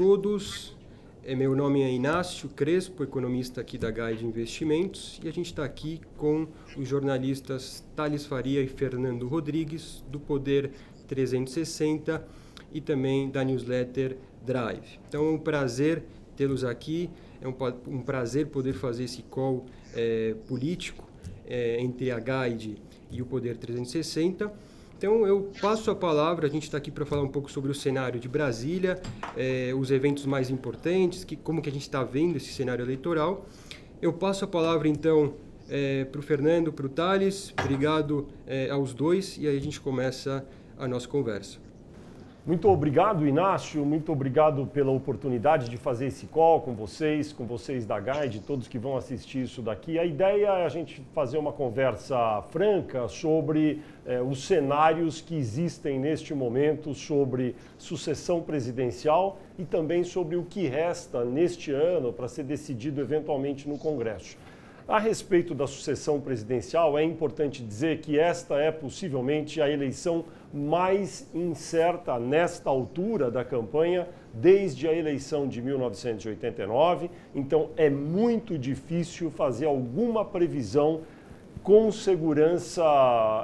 todos. É, meu nome é Inácio Crespo, economista aqui da Guide Investimentos, e a gente está aqui com os jornalistas Thales Faria e Fernando Rodrigues, do Poder 360 e também da newsletter Drive. Então é um prazer tê-los aqui, é um, prazer poder fazer esse call é, político é, entre a Guide e o Poder 360. Então eu passo a palavra, a gente está aqui para falar um pouco sobre o cenário de Brasília, eh, os eventos mais importantes, que, como que a gente está vendo esse cenário eleitoral. Eu passo a palavra então eh, para o Fernando, para o Thales, obrigado eh, aos dois e aí a gente começa a nossa conversa. Muito obrigado, Inácio. Muito obrigado pela oportunidade de fazer esse call com vocês, com vocês da Guide, todos que vão assistir isso daqui. A ideia é a gente fazer uma conversa franca sobre eh, os cenários que existem neste momento sobre sucessão presidencial e também sobre o que resta neste ano para ser decidido eventualmente no Congresso. A respeito da sucessão presidencial, é importante dizer que esta é possivelmente a eleição mais incerta nesta altura da campanha desde a eleição de 1989. Então, é muito difícil fazer alguma previsão com segurança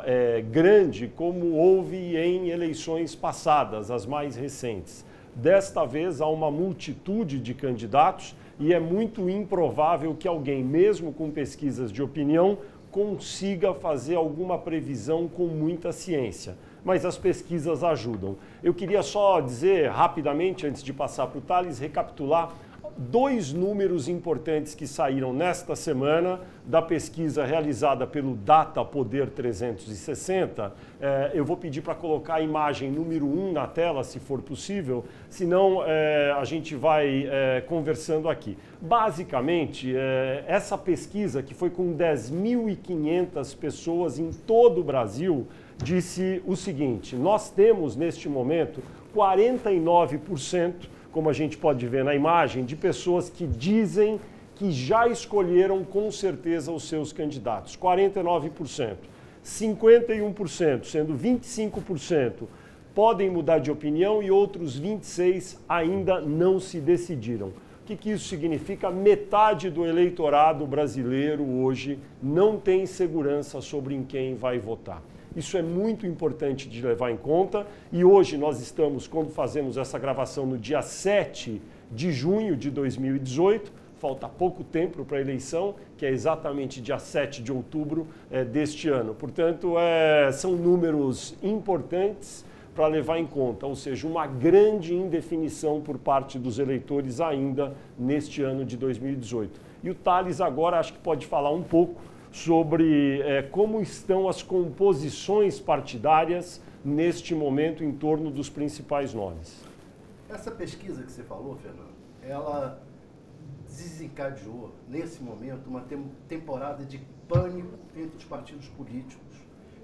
é, grande, como houve em eleições passadas, as mais recentes. Desta vez, há uma multitude de candidatos e é muito improvável que alguém, mesmo com pesquisas de opinião, consiga fazer alguma previsão com muita ciência. Mas as pesquisas ajudam. Eu queria só dizer rapidamente, antes de passar para o Thales, recapitular dois números importantes que saíram nesta semana da pesquisa realizada pelo Data Poder 360. É, eu vou pedir para colocar a imagem número 1 um na tela, se for possível, senão é, a gente vai é, conversando aqui. Basicamente, é, essa pesquisa, que foi com 10.500 pessoas em todo o Brasil, disse o seguinte: nós temos neste momento 49% como a gente pode ver na imagem, de pessoas que dizem que já escolheram com certeza os seus candidatos. 49%. 51%, sendo 25%, podem mudar de opinião e outros 26% ainda não se decidiram. O que, que isso significa? Metade do eleitorado brasileiro hoje não tem segurança sobre em quem vai votar. Isso é muito importante de levar em conta e hoje nós estamos, quando fazemos essa gravação no dia 7 de junho de 2018, falta pouco tempo para a eleição, que é exatamente dia 7 de outubro é, deste ano. Portanto, é, são números importantes para levar em conta, ou seja, uma grande indefinição por parte dos eleitores ainda neste ano de 2018. E o Thales agora acho que pode falar um pouco sobre é, como estão as composições partidárias neste momento em torno dos principais nomes. Essa pesquisa que você falou, Fernando, ela desencadeou, nesse momento, uma temporada de pânico entre os partidos políticos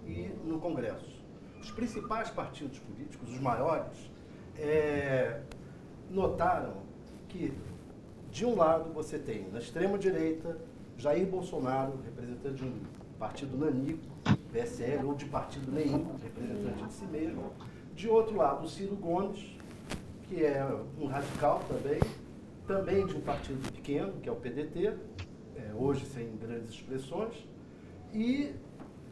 e no Congresso. Os principais partidos políticos, os maiores, é, notaram que, de um lado, você tem na extrema-direita Jair Bolsonaro, representante de um partido nanico, PSL, ou de partido nenhum, representante de si mesmo. De outro lado, o Ciro Gomes, que é um radical também, também de um partido pequeno, que é o PDT, é, hoje sem grandes expressões, e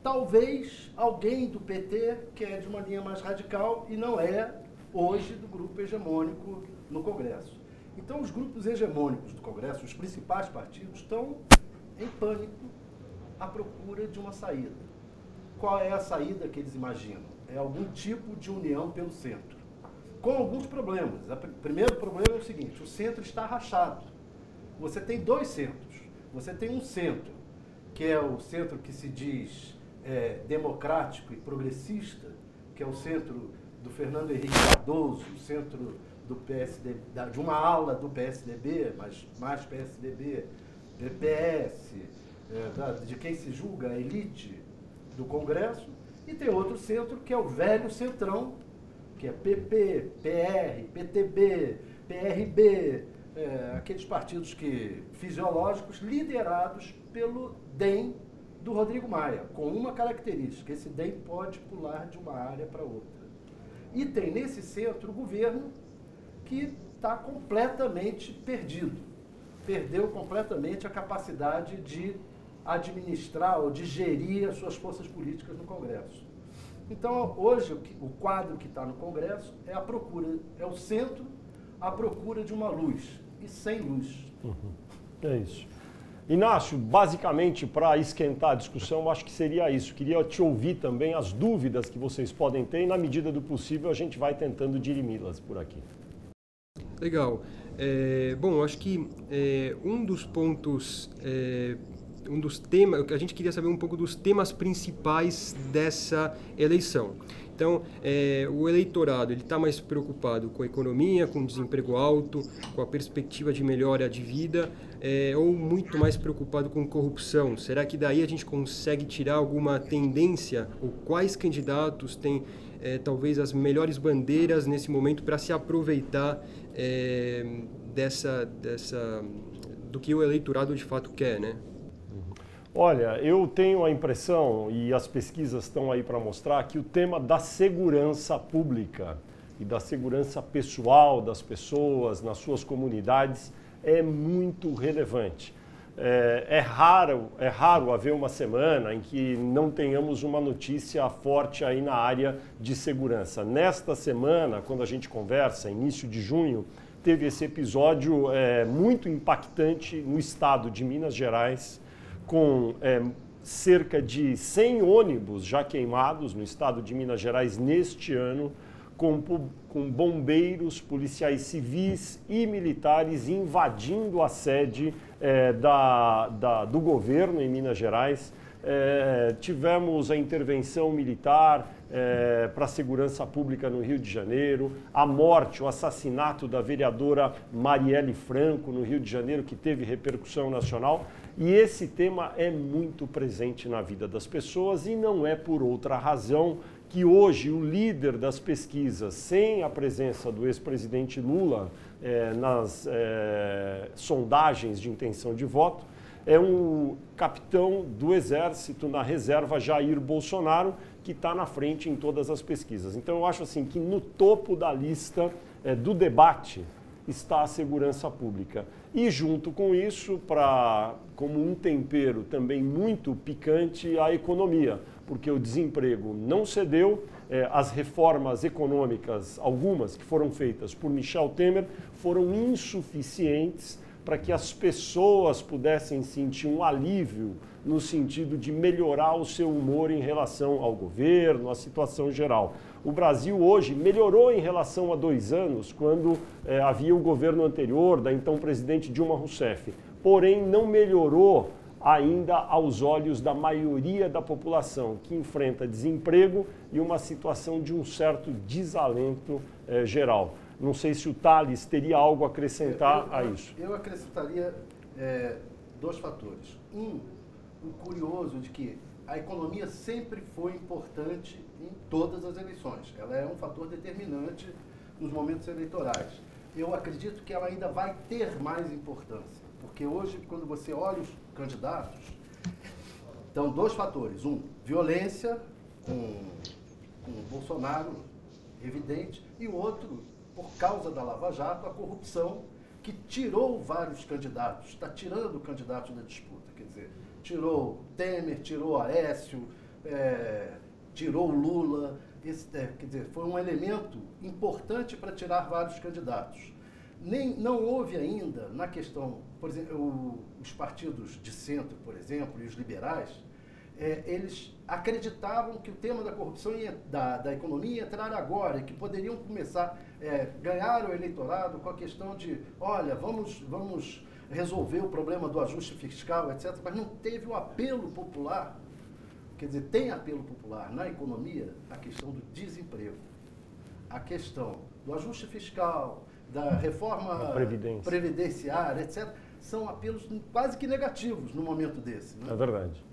talvez alguém do PT, que é de uma linha mais radical e não é hoje do grupo hegemônico no Congresso. Então, os grupos hegemônicos do Congresso, os principais partidos, estão em pânico à procura de uma saída. Qual é a saída que eles imaginam? É algum tipo de união pelo centro. Com alguns problemas. O primeiro problema é o seguinte: o centro está rachado. Você tem dois centros. Você tem um centro, que é o centro que se diz é, democrático e progressista, que é o centro do Fernando Henrique Cardoso, o centro do PSD, de uma ala do PSDB, mas mais PSDB, PS, é, de quem se julga a elite do Congresso, e tem outro centro que é o velho centrão, que é PP, PR, PTB, PRB, é, aqueles partidos que fisiológicos liderados pelo DEM do Rodrigo Maia, com uma característica, esse DEM pode pular de uma área para outra. E tem nesse centro o governo que está completamente perdido. Perdeu completamente a capacidade de administrar ou de gerir as suas forças políticas no Congresso. Então, hoje, o quadro que está no Congresso é a procura, é o centro à procura de uma luz, e sem luz. Uhum. É isso. Inácio, basicamente, para esquentar a discussão, acho que seria isso. Queria te ouvir também as dúvidas que vocês podem ter e, na medida do possível, a gente vai tentando dirimi-las por aqui. Legal. É, bom, acho que é, um dos pontos é, um dos temas, a gente queria saber um pouco dos temas principais dessa eleição. Então, é, o eleitorado ele está mais preocupado com a economia, com o desemprego alto, com a perspectiva de melhora de vida, é, ou muito mais preocupado com corrupção? Será que daí a gente consegue tirar alguma tendência? Ou quais candidatos têm é, talvez as melhores bandeiras nesse momento para se aproveitar é, dessa, dessa do que o eleitorado de fato quer, né? Olha, eu tenho a impressão, e as pesquisas estão aí para mostrar, que o tema da segurança pública e da segurança pessoal das pessoas nas suas comunidades é muito relevante. É, é, raro, é raro haver uma semana em que não tenhamos uma notícia forte aí na área de segurança. Nesta semana, quando a gente conversa, início de junho, teve esse episódio é, muito impactante no estado de Minas Gerais, com é, cerca de 100 ônibus já queimados no estado de Minas Gerais neste ano, com, com bombeiros, policiais civis e militares invadindo a sede é, da, da, do governo em Minas Gerais. É, tivemos a intervenção militar é, para a segurança pública no Rio de Janeiro, a morte, o assassinato da vereadora Marielle Franco no Rio de Janeiro, que teve repercussão nacional. E esse tema é muito presente na vida das pessoas e não é por outra razão que hoje o líder das pesquisas, sem a presença do ex-presidente Lula eh, nas eh, sondagens de intenção de voto, é um capitão do Exército na reserva Jair Bolsonaro, que está na frente em todas as pesquisas. Então eu acho assim que no topo da lista eh, do debate está a segurança pública. E junto com isso, para como um tempero também muito picante, a economia, porque o desemprego não cedeu, eh, as reformas econômicas, algumas que foram feitas por Michel Temer, foram insuficientes para que as pessoas pudessem sentir um alívio no sentido de melhorar o seu humor em relação ao governo, à situação geral. O Brasil hoje melhorou em relação a dois anos, quando é, havia o governo anterior, da então presidente Dilma Rousseff. Porém, não melhorou ainda aos olhos da maioria da população, que enfrenta desemprego e uma situação de um certo desalento é, geral. Não sei se o Thales teria algo a acrescentar eu, eu, a isso. Eu acrescentaria é, dois fatores. Um, o curioso de que a economia sempre foi importante em todas as eleições. Ela é um fator determinante nos momentos eleitorais. Eu acredito que ela ainda vai ter mais importância, porque hoje, quando você olha os candidatos, então, dois fatores. Um, violência com, com o Bolsonaro, evidente, e o outro, por causa da Lava Jato, a corrupção que tirou vários candidatos, está tirando candidatos da disputa. Quer dizer, tirou Temer, tirou Aécio, é, tirou Lula. Esse, é, quer dizer, foi um elemento importante para tirar vários candidatos. Nem, não houve ainda, na questão, por exemplo, o, os partidos de centro, por exemplo, e os liberais, é, eles acreditavam que o tema da corrupção e da, da economia ia entrar agora e que poderiam começar a é, ganhar o eleitorado com a questão de, olha, vamos, vamos resolver o problema do ajuste fiscal, etc., mas não teve o apelo popular. Quer dizer, tem apelo popular na economia a questão do desemprego, a questão do ajuste fiscal, da reforma previdenciária, etc., são apelos quase que negativos no momento desse. Né? É verdade.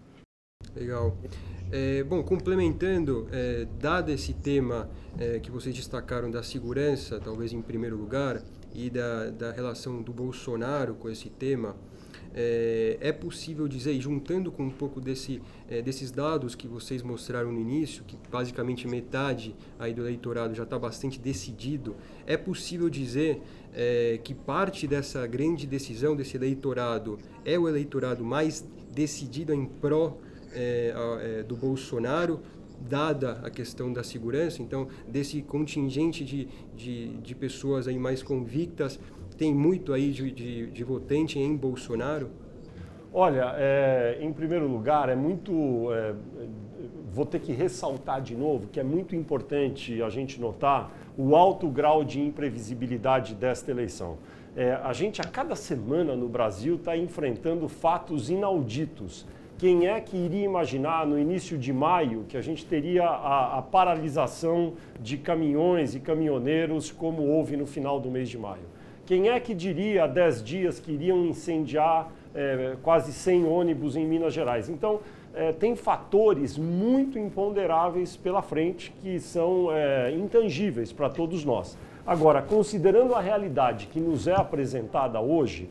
Legal. É, bom, complementando, é, dado esse tema é, que vocês destacaram da segurança, talvez em primeiro lugar, e da, da relação do Bolsonaro com esse tema, é, é possível dizer, e juntando com um pouco desse, é, desses dados que vocês mostraram no início, que basicamente metade aí do eleitorado já está bastante decidido, é possível dizer é, que parte dessa grande decisão desse eleitorado é o eleitorado mais decidido em pró é, é, do Bolsonaro, dada a questão da segurança, então desse contingente de, de, de pessoas aí mais convictas tem muito aí de, de, de votante em Bolsonaro? Olha, é, em primeiro lugar, é muito. Vou ter que ressaltar de novo que é muito importante a gente notar o alto grau de imprevisibilidade desta eleição. É, a gente, a cada semana no Brasil, está enfrentando fatos inauditos. Quem é que iria imaginar no início de maio que a gente teria a, a paralisação de caminhões e caminhoneiros como houve no final do mês de maio? Quem é que diria há 10 dias que iriam incendiar é, quase 100 ônibus em Minas Gerais? Então, é, tem fatores muito imponderáveis pela frente que são é, intangíveis para todos nós. Agora, considerando a realidade que nos é apresentada hoje,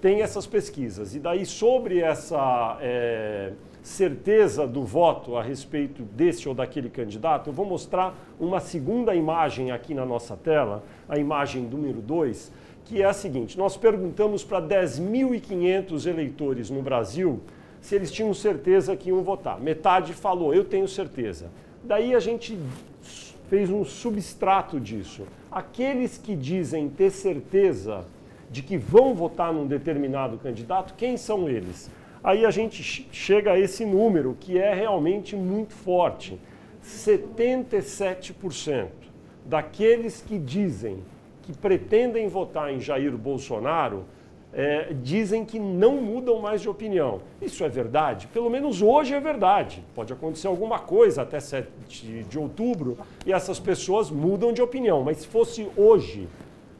tem essas pesquisas. E daí, sobre essa é, certeza do voto a respeito desse ou daquele candidato, eu vou mostrar uma segunda imagem aqui na nossa tela, a imagem número 2 que é a seguinte: nós perguntamos para 10.500 eleitores no Brasil se eles tinham certeza que iam votar. Metade falou, eu tenho certeza. Daí a gente fez um substrato disso. Aqueles que dizem ter certeza de que vão votar num determinado candidato, quem são eles? Aí a gente chega a esse número que é realmente muito forte. 77% daqueles que dizem que pretendem votar em Jair Bolsonaro é, dizem que não mudam mais de opinião. Isso é verdade? Pelo menos hoje é verdade. Pode acontecer alguma coisa até 7 de outubro e essas pessoas mudam de opinião. Mas se fosse hoje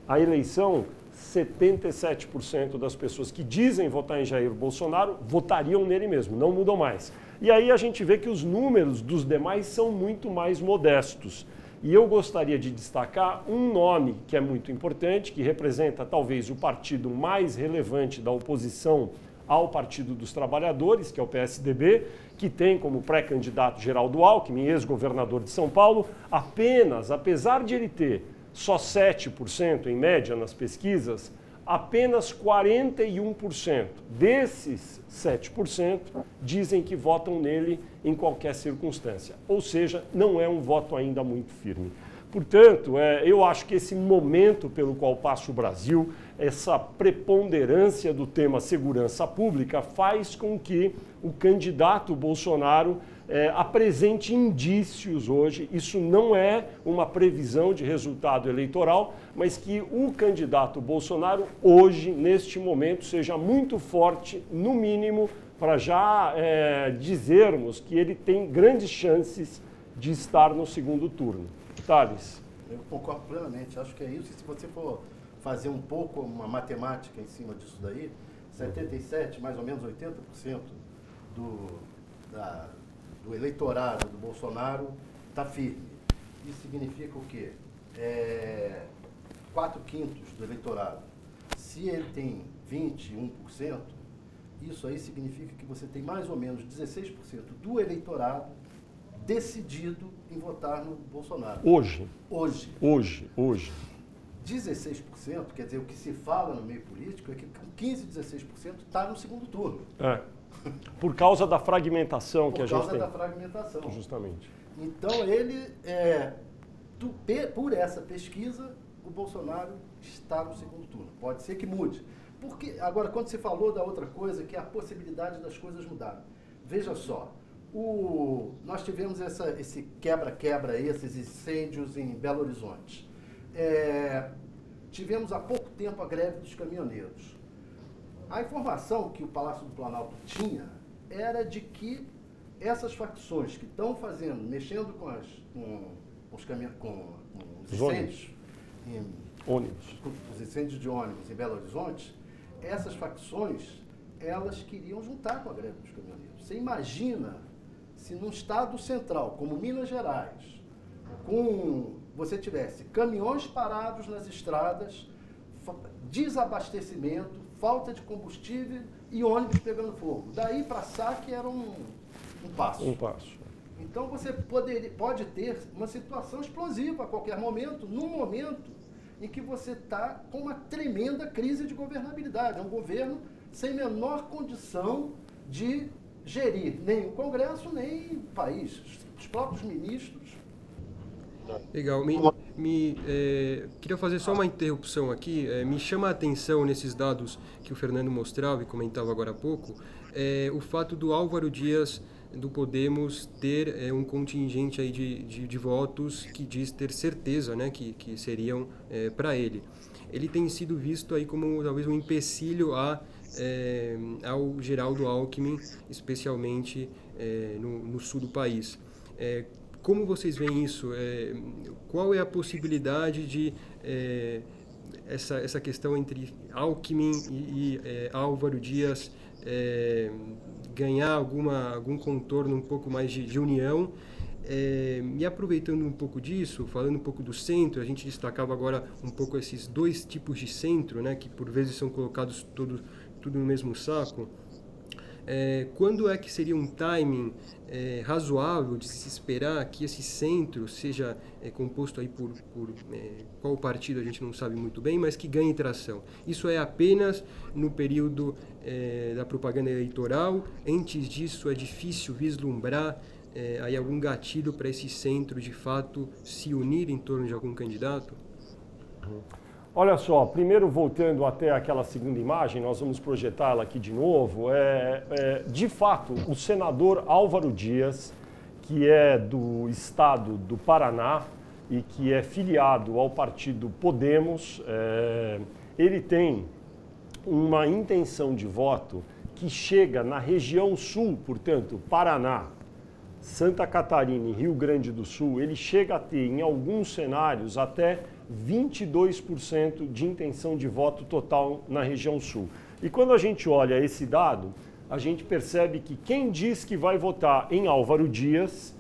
a eleição, 77% das pessoas que dizem votar em Jair Bolsonaro votariam nele mesmo, não mudam mais. E aí a gente vê que os números dos demais são muito mais modestos. E eu gostaria de destacar um nome que é muito importante, que representa talvez o partido mais relevante da oposição ao Partido dos Trabalhadores, que é o PSDB, que tem como pré-candidato Geraldo Alckmin, ex-governador de São Paulo, apenas, apesar de ele ter só 7% em média nas pesquisas, apenas 41% desses 7% dizem que votam nele em qualquer circunstância. Ou seja, não é um voto ainda muito firme. Portanto, é, eu acho que esse momento pelo qual passa o Brasil, essa preponderância do tema segurança pública, faz com que o candidato Bolsonaro é, apresente indícios hoje, isso não é uma previsão de resultado eleitoral, mas que o candidato Bolsonaro hoje, neste momento, seja muito forte, no mínimo, para já é, dizermos que ele tem grandes chances de estar no segundo turno. Thales. Eu concordo plenamente, acho que é isso. Se você for fazer um pouco uma matemática em cima disso daí, 77, mais ou menos 80% do, da, do eleitorado do Bolsonaro está firme. Isso significa o quê? É, 4 quintos do eleitorado. Se ele tem 21%, isso aí significa que você tem mais ou menos 16% do eleitorado decidido em votar no Bolsonaro. Hoje. Hoje. Hoje, hoje. 16%, quer dizer, o que se fala no meio político é que 15, 16% está no segundo turno. É. Por causa da fragmentação Por que a gente causa tem. da fragmentação. Justamente. Então ele, é, por essa pesquisa, o Bolsonaro está no segundo turno. Pode ser que mude. Porque, agora, quando você falou da outra coisa, que é a possibilidade das coisas mudarem. Veja só, o, nós tivemos essa, esse quebra-quebra, esses incêndios em Belo Horizonte. É, tivemos há pouco tempo a greve dos caminhoneiros. A informação que o Palácio do Planalto tinha era de que essas facções que estão fazendo, mexendo com, as, com os, caminhões, com, com os Os incêndios, em, Ônibus. com os incêndios de ônibus em Belo Horizonte, essas facções, elas queriam juntar com a greve dos caminhoneiros. Você imagina se num estado central, como Minas Gerais, com você tivesse caminhões parados nas estradas, desabastecimento, falta de combustível e ônibus pegando fogo. Daí para saque era um, um passo. Um passo. Então você poder, pode ter uma situação explosiva a qualquer momento, num momento em que você está com uma tremenda crise de governabilidade. É um governo sem menor condição de gerir nem o Congresso, nem o país. Os próprios ministros. Legal. Me, me é, queria fazer só uma interrupção aqui. É, me chama a atenção nesses dados que o Fernando mostrava e comentava agora há pouco, é, o fato do Álvaro Dias do Podemos ter é, um contingente aí de, de, de, votos que diz ter certeza né, que, que seriam é, para ele. Ele tem sido visto aí como talvez um empecilho a, é, ao Geraldo Alckmin, especialmente é, no, no, sul do país. É, como vocês veem isso? É, qual é a possibilidade de essa, essa questão entre Alckmin e, e Álvaro Dias é, ganhar alguma, algum contorno um pouco mais de, de união. É, e aproveitando um pouco disso, falando um pouco do centro, a gente destacava agora um pouco esses dois tipos de centro, né, que por vezes são colocados todo, tudo no mesmo saco. É, quando é que seria um timing é, razoável de se esperar que esse centro seja é, composto aí por, por é, qual partido a gente não sabe muito bem, mas que ganhe tração? Isso é apenas no período é, da propaganda eleitoral. Antes disso, é difícil vislumbrar é, aí algum gatilho para esse centro de fato se unir em torno de algum candidato? Uhum. Olha só, primeiro voltando até aquela segunda imagem, nós vamos projetá-la aqui de novo. É, é, de fato, o senador Álvaro Dias, que é do estado do Paraná e que é filiado ao partido Podemos, é, ele tem uma intenção de voto que chega na região sul, portanto, Paraná, Santa Catarina e Rio Grande do Sul, ele chega a ter, em alguns cenários, até 22% de intenção de voto total na região sul. E quando a gente olha esse dado, a gente percebe que quem diz que vai votar em Álvaro Dias,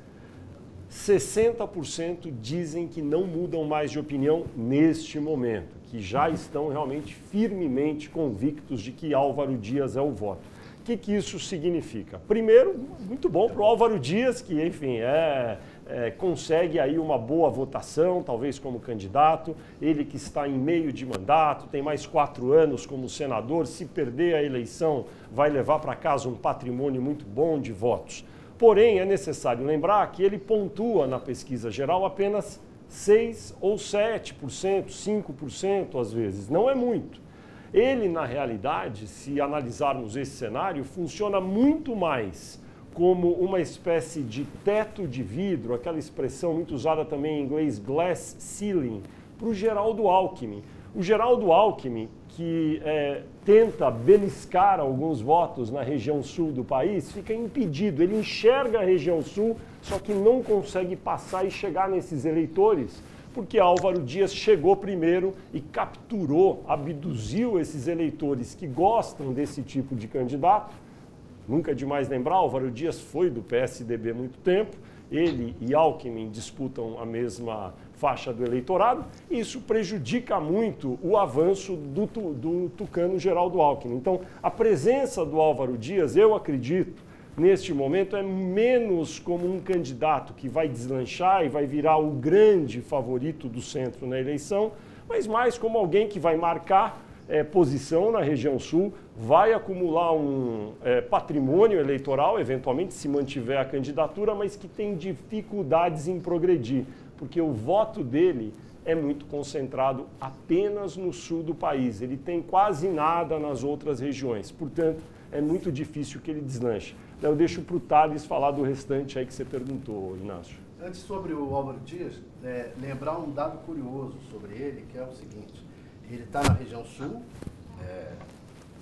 60% dizem que não mudam mais de opinião neste momento, que já estão realmente firmemente convictos de que Álvaro Dias é o voto. O que, que isso significa? Primeiro, muito bom para o Álvaro Dias, que, enfim, é, é, consegue aí uma boa votação, talvez como candidato. Ele que está em meio de mandato, tem mais quatro anos como senador. Se perder a eleição, vai levar para casa um patrimônio muito bom de votos. Porém, é necessário lembrar que ele pontua na pesquisa geral apenas 6 ou 7%, 5% às vezes. Não é muito. Ele, na realidade, se analisarmos esse cenário, funciona muito mais como uma espécie de teto de vidro, aquela expressão muito usada também em inglês, glass ceiling, para o Geraldo Alckmin. O Geraldo Alckmin, que é, tenta beliscar alguns votos na região sul do país, fica impedido. Ele enxerga a região sul, só que não consegue passar e chegar nesses eleitores, porque Álvaro Dias chegou primeiro e capturou, abduziu esses eleitores que gostam desse tipo de candidato Nunca é demais lembrar, Álvaro Dias foi do PSDB muito tempo, ele e Alckmin disputam a mesma faixa do eleitorado, e isso prejudica muito o avanço do, do tucano Geraldo Alckmin. Então, a presença do Álvaro Dias, eu acredito, neste momento, é menos como um candidato que vai deslanchar e vai virar o grande favorito do centro na eleição, mas mais como alguém que vai marcar é, posição na região sul, vai acumular um é, patrimônio eleitoral, eventualmente, se mantiver a candidatura, mas que tem dificuldades em progredir, porque o voto dele é muito concentrado apenas no sul do país. Ele tem quase nada nas outras regiões. Portanto, é muito difícil que ele deslanche. Eu deixo para o Thales falar do restante aí que você perguntou, Inácio. Antes, sobre o Álvaro Dias, é, lembrar um dado curioso sobre ele, que é o seguinte. Ele está na região sul, é,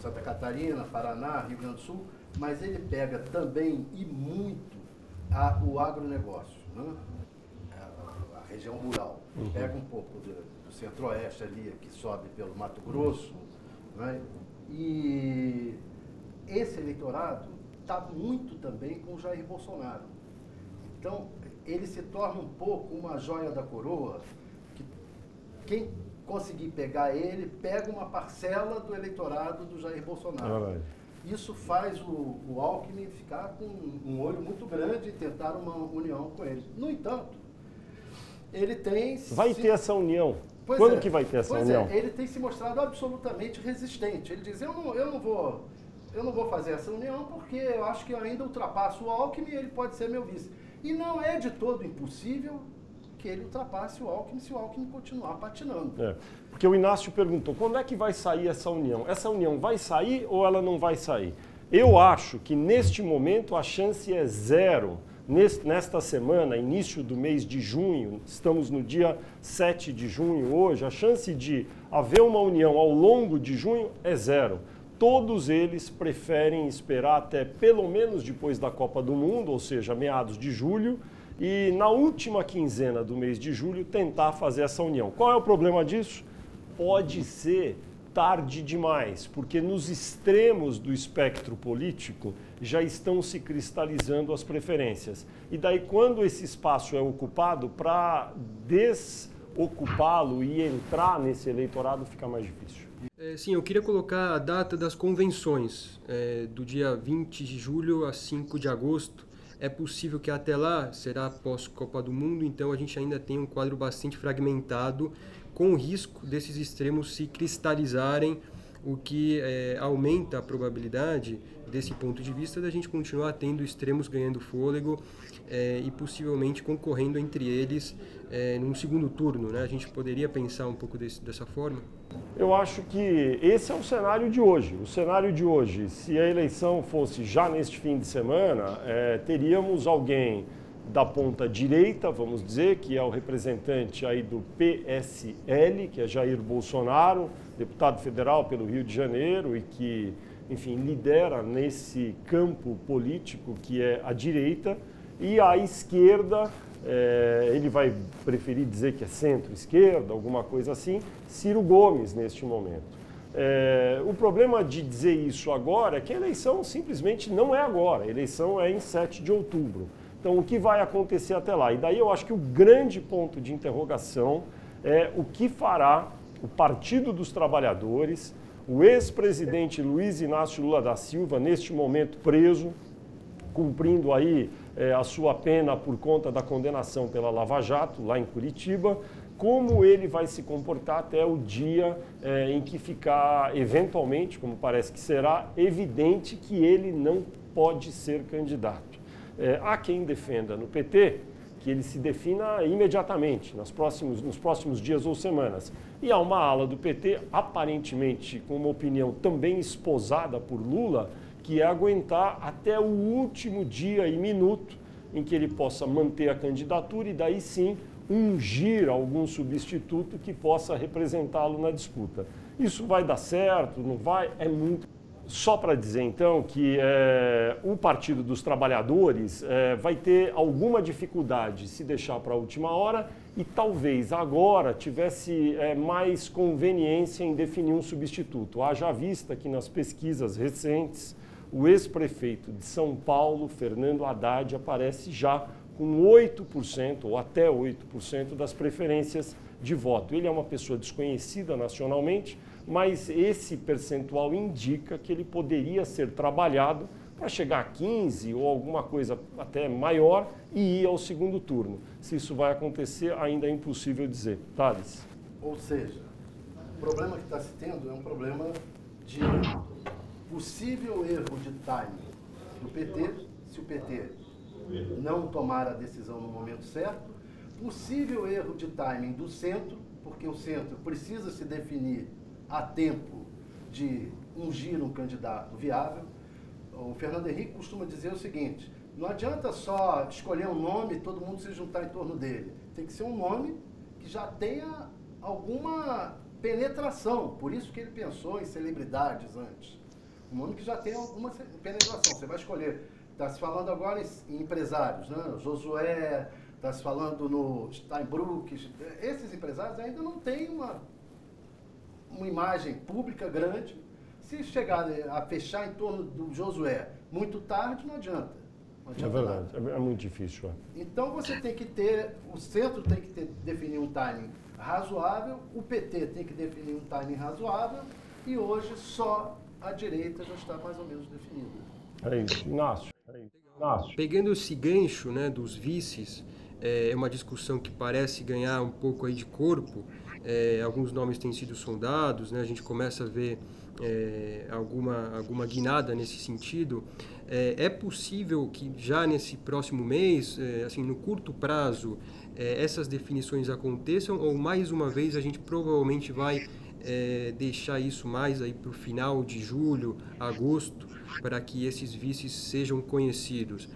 Santa Catarina, Paraná, Rio Grande do Sul, mas ele pega também e muito a, o agronegócio, né? a, a, região rural. Uhum. Pega um pouco do, do centro-oeste ali, que sobe pelo Mato Grosso. Né? E esse eleitorado está muito também com o Jair Bolsonaro. Então, ele se torna um pouco uma joia da coroa, que quem conseguir pegar ele, pega uma parcela do eleitorado do Jair Bolsonaro. Isso faz o, o Alckmin ficar com um olho muito grande e tentar uma união com ele. No entanto, ele tem. Vai se... ter essa união. Pois Quando é, que vai ter essa união? É, ele tem se mostrado absolutamente resistente. Ele diz: eu não, eu não vou. Eu não vou fazer essa união porque eu acho que eu ainda ultrapasso o Alckmin e ele pode ser meu vice. E não é de todo impossível que ele ultrapasse o Alckmin se o Alckmin continuar patinando. É, porque o Inácio perguntou, quando é que vai sair essa união? Essa união vai sair ou ela não vai sair? Eu acho que neste momento a chance é zero. Nesta semana, início do mês de junho, estamos no dia 7 de junho hoje, a chance de haver uma união ao longo de junho é zero. Todos eles preferem esperar até pelo menos depois da Copa do Mundo, ou seja, meados de julho, e na última quinzena do mês de julho tentar fazer essa união. Qual é o problema disso? Pode ser tarde demais, porque nos extremos do espectro político já estão se cristalizando as preferências. E daí, quando esse espaço é ocupado, para desocupá-lo e entrar nesse eleitorado fica mais difícil. É, sim, eu queria colocar a data das convenções, é, do dia 20 de julho a 5 de agosto, é possível que até lá, será pós-Copa do Mundo, então a gente ainda tem um quadro bastante fragmentado, com o risco desses extremos se cristalizarem, o que é, aumenta a probabilidade, desse ponto de vista, da gente continuar tendo extremos ganhando fôlego é, e possivelmente concorrendo entre eles é, num segundo turno. Né? A gente poderia pensar um pouco desse, dessa forma? Eu acho que esse é o cenário de hoje. O cenário de hoje, se a eleição fosse já neste fim de semana, é, teríamos alguém da ponta direita, vamos dizer, que é o representante aí do PSL, que é Jair Bolsonaro, deputado federal pelo Rio de Janeiro e que, enfim, lidera nesse campo político que é a direita, e à esquerda é, ele vai preferir dizer que é centro-esquerda, alguma coisa assim, Ciro Gomes neste momento. É, o problema de dizer isso agora é que a eleição simplesmente não é agora, a eleição é em 7 de outubro. Então, o que vai acontecer até lá? E daí eu acho que o grande ponto de interrogação é o que fará o Partido dos Trabalhadores, o ex-presidente Luiz Inácio Lula da Silva, neste momento preso, cumprindo aí é, a sua pena por conta da condenação pela Lava Jato, lá em Curitiba, como ele vai se comportar até o dia é, em que ficar, eventualmente, como parece que será, evidente que ele não pode ser candidato. É, há quem defenda no PT que ele se defina imediatamente, nos próximos, nos próximos dias ou semanas. E há uma ala do PT, aparentemente com uma opinião também esposada por Lula, que é aguentar até o último dia e minuto em que ele possa manter a candidatura e daí sim ungir algum substituto que possa representá-lo na disputa. Isso vai dar certo? Não vai? É muito. Só para dizer então que é, o Partido dos Trabalhadores é, vai ter alguma dificuldade se deixar para a última hora e talvez agora tivesse é, mais conveniência em definir um substituto. Haja vista que nas pesquisas recentes o ex-prefeito de São Paulo, Fernando Haddad, aparece já com 8% ou até 8% das preferências de voto. Ele é uma pessoa desconhecida nacionalmente, mas esse percentual indica que ele poderia ser trabalhado para chegar a 15 ou alguma coisa até maior e ir ao segundo turno. Se isso vai acontecer, ainda é impossível dizer. Thales. Ou seja, o problema que está se tendo é um problema de possível erro de timing do PT, se o PT não tomar a decisão no momento certo, possível erro de timing do centro, porque o centro precisa se definir a tempo de ungir um candidato viável. O Fernando Henrique costuma dizer o seguinte: não adianta só escolher um nome e todo mundo se juntar em torno dele. Tem que ser um nome que já tenha alguma penetração. Por isso que ele pensou em celebridades antes. Um nome que já tem alguma penetração. Você vai escolher. Está se falando agora em empresários, né? Josué, está se falando no Steinbrück. Esses empresários ainda não têm uma, uma imagem pública grande. Se chegar a fechar em torno do Josué muito tarde, não adianta. é verdade, nada. é muito difícil. É. Então você tem que ter, o centro tem que ter, definir um timing razoável, o PT tem que definir um timing razoável e hoje só a direita já está mais ou menos definida. É isso, Inácio. É isso. Inácio. Pegando esse gancho né, dos vices, é uma discussão que parece ganhar um pouco aí de corpo. É, alguns nomes têm sido sondados, né, a gente começa a ver é, alguma, alguma guinada nesse sentido. É, é, possível que já nesse próximo mês, é, assim, no curto prazo, é, essas definições aconteçam ou mais uma vez a gente provavelmente vai é, deixar isso mais aí para o final de julho, agosto, para que esses vices sejam conhecidos?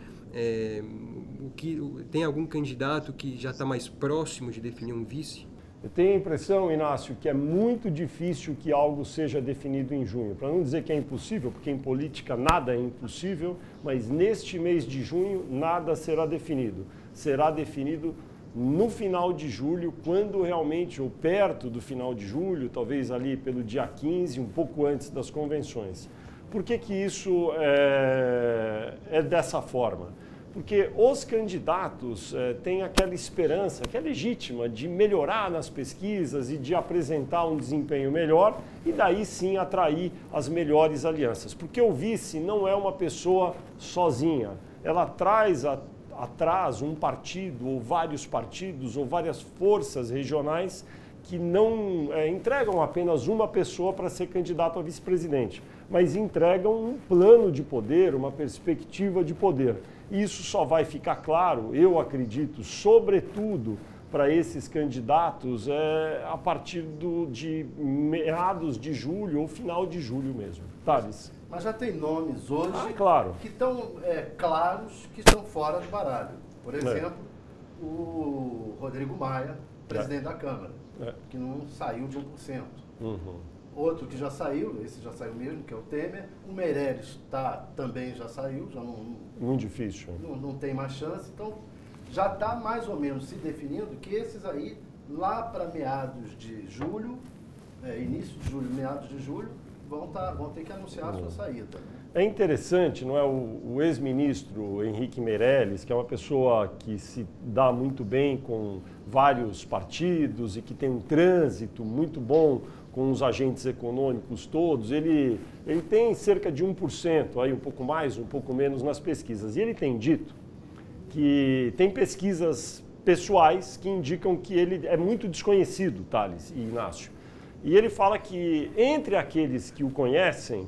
O que, tem algum candidato que já está mais próximo de definir um vice? Eu tenho a impressão, Inácio, que é muito difícil que algo seja definido em junho. Para não dizer que é impossível, porque em política nada é impossível, mas neste mês de junho nada será definido. Será definido no final de julho, quando realmente, ou perto do final de julho, talvez ali pelo dia 15, um pouco antes das convenções. Por que, que isso é, é dessa forma? Porque os candidatos é, têm aquela esperança, que é legítima, de melhorar nas pesquisas e de apresentar um desempenho melhor e daí sim atrair as melhores alianças. Porque o vice não é uma pessoa sozinha, ela traz a, atrás um partido ou vários partidos ou várias forças regionais que não é, entregam apenas uma pessoa para ser candidato a vice-presidente, mas entregam um plano de poder, uma perspectiva de poder. Isso só vai ficar claro, eu acredito, sobretudo para esses candidatos é, a partir do, de meados de julho ou final de julho mesmo. Thales. Mas já tem nomes hoje ah, claro. que estão é, claros que estão fora do baralho. Por é. exemplo, é. o Rodrigo Maia, presidente é. da Câmara, é. que não saiu de 1%. Uhum. Outro que já saiu, esse já saiu mesmo, que é o Temer. O Meirelles tá, também já saiu, já não. Muito difícil. Não, não tem mais chance. Então, já está mais ou menos se definindo que esses aí, lá para meados de julho, é, início de julho, meados de julho, vão, tá, vão ter que anunciar a sua saída. É interessante, não é? O, o ex-ministro Henrique Meirelles, que é uma pessoa que se dá muito bem com vários partidos e que tem um trânsito muito bom com os agentes econômicos todos, ele, ele tem cerca de 1%, aí um pouco mais, um pouco menos nas pesquisas. E ele tem dito que tem pesquisas pessoais que indicam que ele é muito desconhecido, Thales e Inácio. E ele fala que entre aqueles que o conhecem,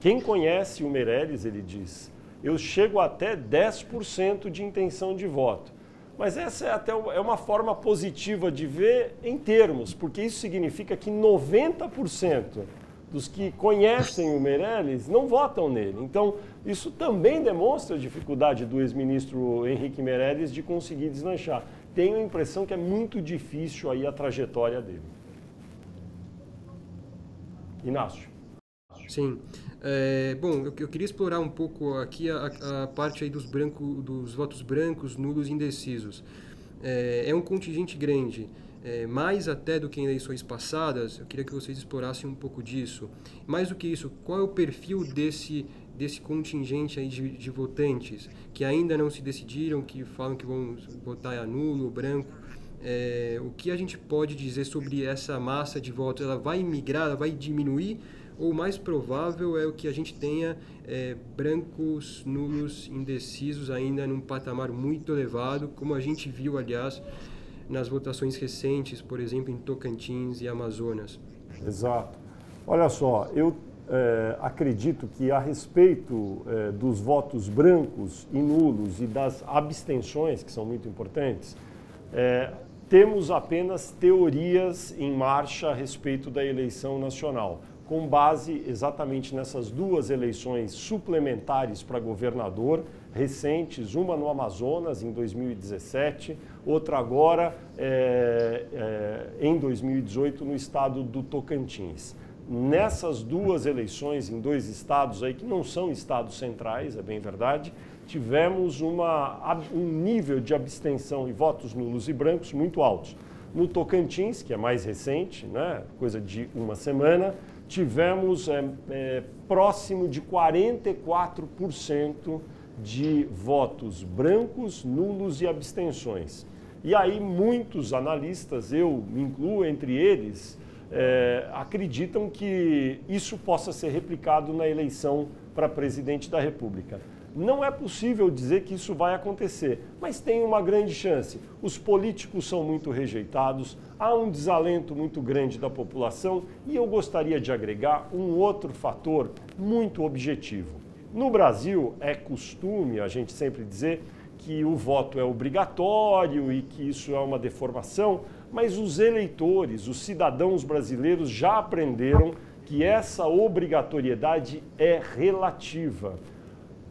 quem conhece o Meirelles, ele diz, eu chego até 10% de intenção de voto. Mas essa é até é uma forma positiva de ver em termos, porque isso significa que 90% dos que conhecem o Meirelles não votam nele. Então, isso também demonstra a dificuldade do ex-ministro Henrique Meirelles de conseguir deslanchar. Tenho a impressão que é muito difícil aí a trajetória dele. Inácio. Sim. É, bom, eu, eu, queria explorar um pouco aqui a, a parte aí dos, branco, dos votos brancos, nulos e indecisos. É, é um contingente grande, é, mais até do que em eleições passadas. Eu queria que vocês explorassem um pouco disso. Mais do que isso, qual é o perfil desse desse contingente aí de, de votantes que ainda não se decidiram, que falam que vão votar nulo ou branco? É, o que a gente pode dizer sobre essa massa de votos? Ela vai migrar, ela vai diminuir? Ou o mais provável é o que a gente tenha é, brancos, nulos, indecisos ainda num patamar muito elevado, como a gente viu, aliás, nas votações recentes, por exemplo, em Tocantins e Amazonas. Exato. Olha só, eu é, acredito que a respeito é, dos votos brancos e nulos e das abstenções, que são muito importantes, é, temos apenas teorias em marcha a respeito da eleição nacional com base exatamente nessas duas eleições suplementares para governador recentes, uma no Amazonas em 2017, outra agora é, é, em 2018 no estado do Tocantins. Nessas duas eleições em dois estados aí que não são estados centrais, é bem verdade, tivemos uma, um nível de abstenção e votos nulos e brancos muito altos. No Tocantins, que é mais recente, né, coisa de uma semana, tivemos é, é, próximo de 44% de votos brancos, nulos e abstenções. E aí muitos analistas, eu me incluo entre eles, é, acreditam que isso possa ser replicado na eleição para presidente da República. Não é possível dizer que isso vai acontecer, mas tem uma grande chance. Os políticos são muito rejeitados, há um desalento muito grande da população e eu gostaria de agregar um outro fator muito objetivo. No Brasil, é costume a gente sempre dizer que o voto é obrigatório e que isso é uma deformação, mas os eleitores, os cidadãos brasileiros já aprenderam que essa obrigatoriedade é relativa.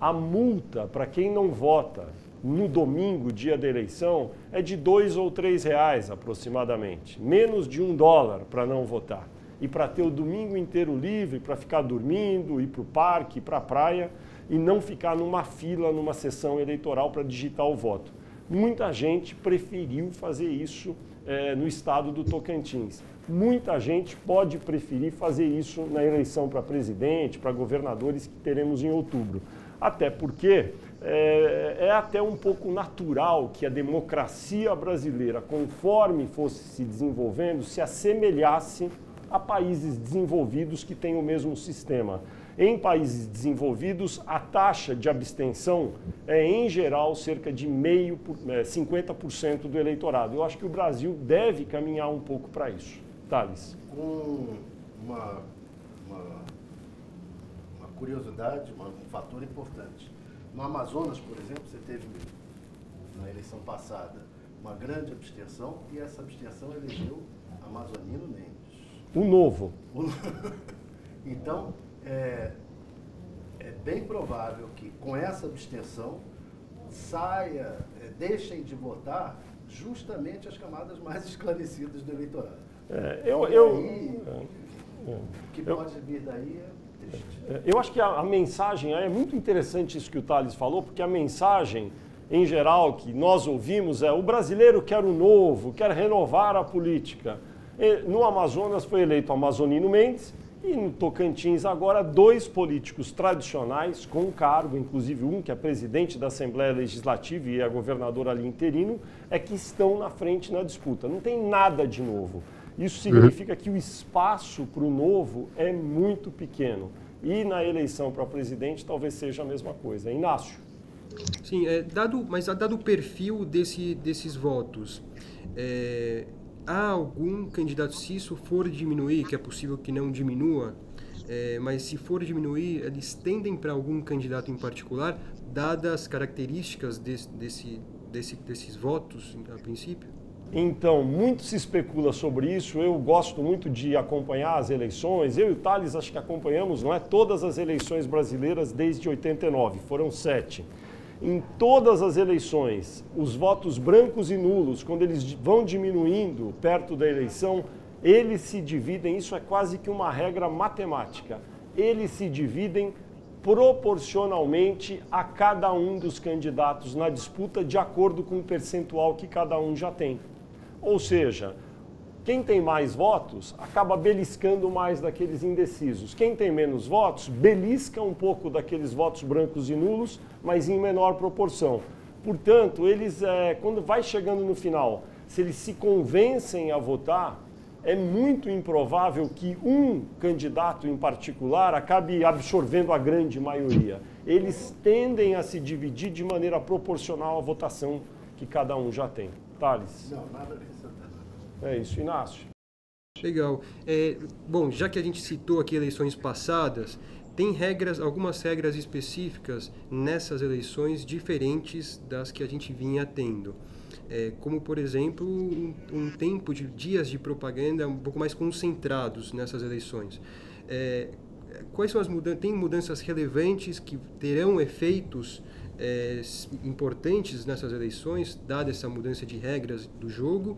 A multa para quem não vota no domingo, dia da eleição, é de dois ou três reais aproximadamente, menos de um dólar para não votar. E para ter o domingo inteiro livre, para ficar dormindo, ir para o parque, ir para a praia e não ficar numa fila, numa sessão eleitoral para digitar o voto. Muita gente preferiu fazer isso é, no estado do Tocantins. Muita gente pode preferir fazer isso na eleição para presidente, para governadores que teremos em outubro. Até porque é, é, até um pouco natural que a democracia brasileira, conforme fosse se desenvolvendo, se assemelhasse a países desenvolvidos que têm o mesmo sistema. Em países desenvolvidos, a taxa de abstenção é, em geral, cerca de meio, é, 50% do eleitorado. Eu acho que o Brasil deve caminhar um pouco para isso. Thales. Com uma curiosidade, um fator importante. No Amazonas, por exemplo, você teve na eleição passada uma grande abstenção e essa abstenção elegeu Amazonino Mendes. O novo. então, é, é bem provável que com essa abstenção saia, é, deixem de votar justamente as camadas mais esclarecidas do eleitorado. É, eu, eu, aí, é, o que pode vir daí. É, eu acho que a, a, mensagem é muito interessante isso que o Thales falou, porque a mensagem em geral que nós ouvimos é o brasileiro quer o novo, quer renovar a política. E, no Amazonas foi eleito Amazonino Mendes, e no Tocantins, agora, dois políticos tradicionais com cargo, inclusive um que é presidente da Assembleia Legislativa e é governador ali interino, é que estão na frente na disputa. Não tem nada de novo. Isso significa que o espaço para o novo é muito pequeno. E na eleição para presidente talvez seja a mesma coisa. Inácio. Sim, é, dado, mas dado o perfil desse, desses votos, é, há algum candidato, se isso for diminuir, que é possível que não diminua, é, mas se for diminuir, eles tendem para algum candidato em particular, dadas as características desse, desse, desse, desses votos, a princípio? Então, muito se especula sobre isso. Eu gosto muito de acompanhar as eleições. Eu e o Thales acho que acompanhamos, não é? Todas as eleições brasileiras desde 89, foram sete em todas as eleições, os votos brancos e nulos, quando eles vão diminuindo perto da eleição, eles se dividem, isso é quase que uma regra matemática, eles se dividem proporcionalmente a cada um dos candidatos na disputa, de acordo com o percentual que cada um já tem. Ou seja, quem tem mais votos acaba beliscando mais daqueles indecisos. Quem tem menos votos belisca um pouco daqueles votos brancos e nulos, mas em menor proporção. Portanto, eles, é, quando vai chegando no final, se eles se convencem a votar, é muito improvável que um candidato em particular acabe absorvendo a grande maioria. Eles tendem a se dividir de maneira proporcional à votação que cada um já tem. Thales? Não, nada disso. É isso, Inácio. Legal. É, bom, já que a gente citou aqui eleições passadas, tem regras, algumas regras específicas nessas eleições diferentes das que a gente vinha tendo. É, como, por exemplo, um, um, tempo de dias de propaganda um pouco mais concentrados nessas eleições. É, quais são as mudanças? Tem mudanças relevantes que terão efeitos é, importantes nessas eleições, dada essa mudança de regras do jogo?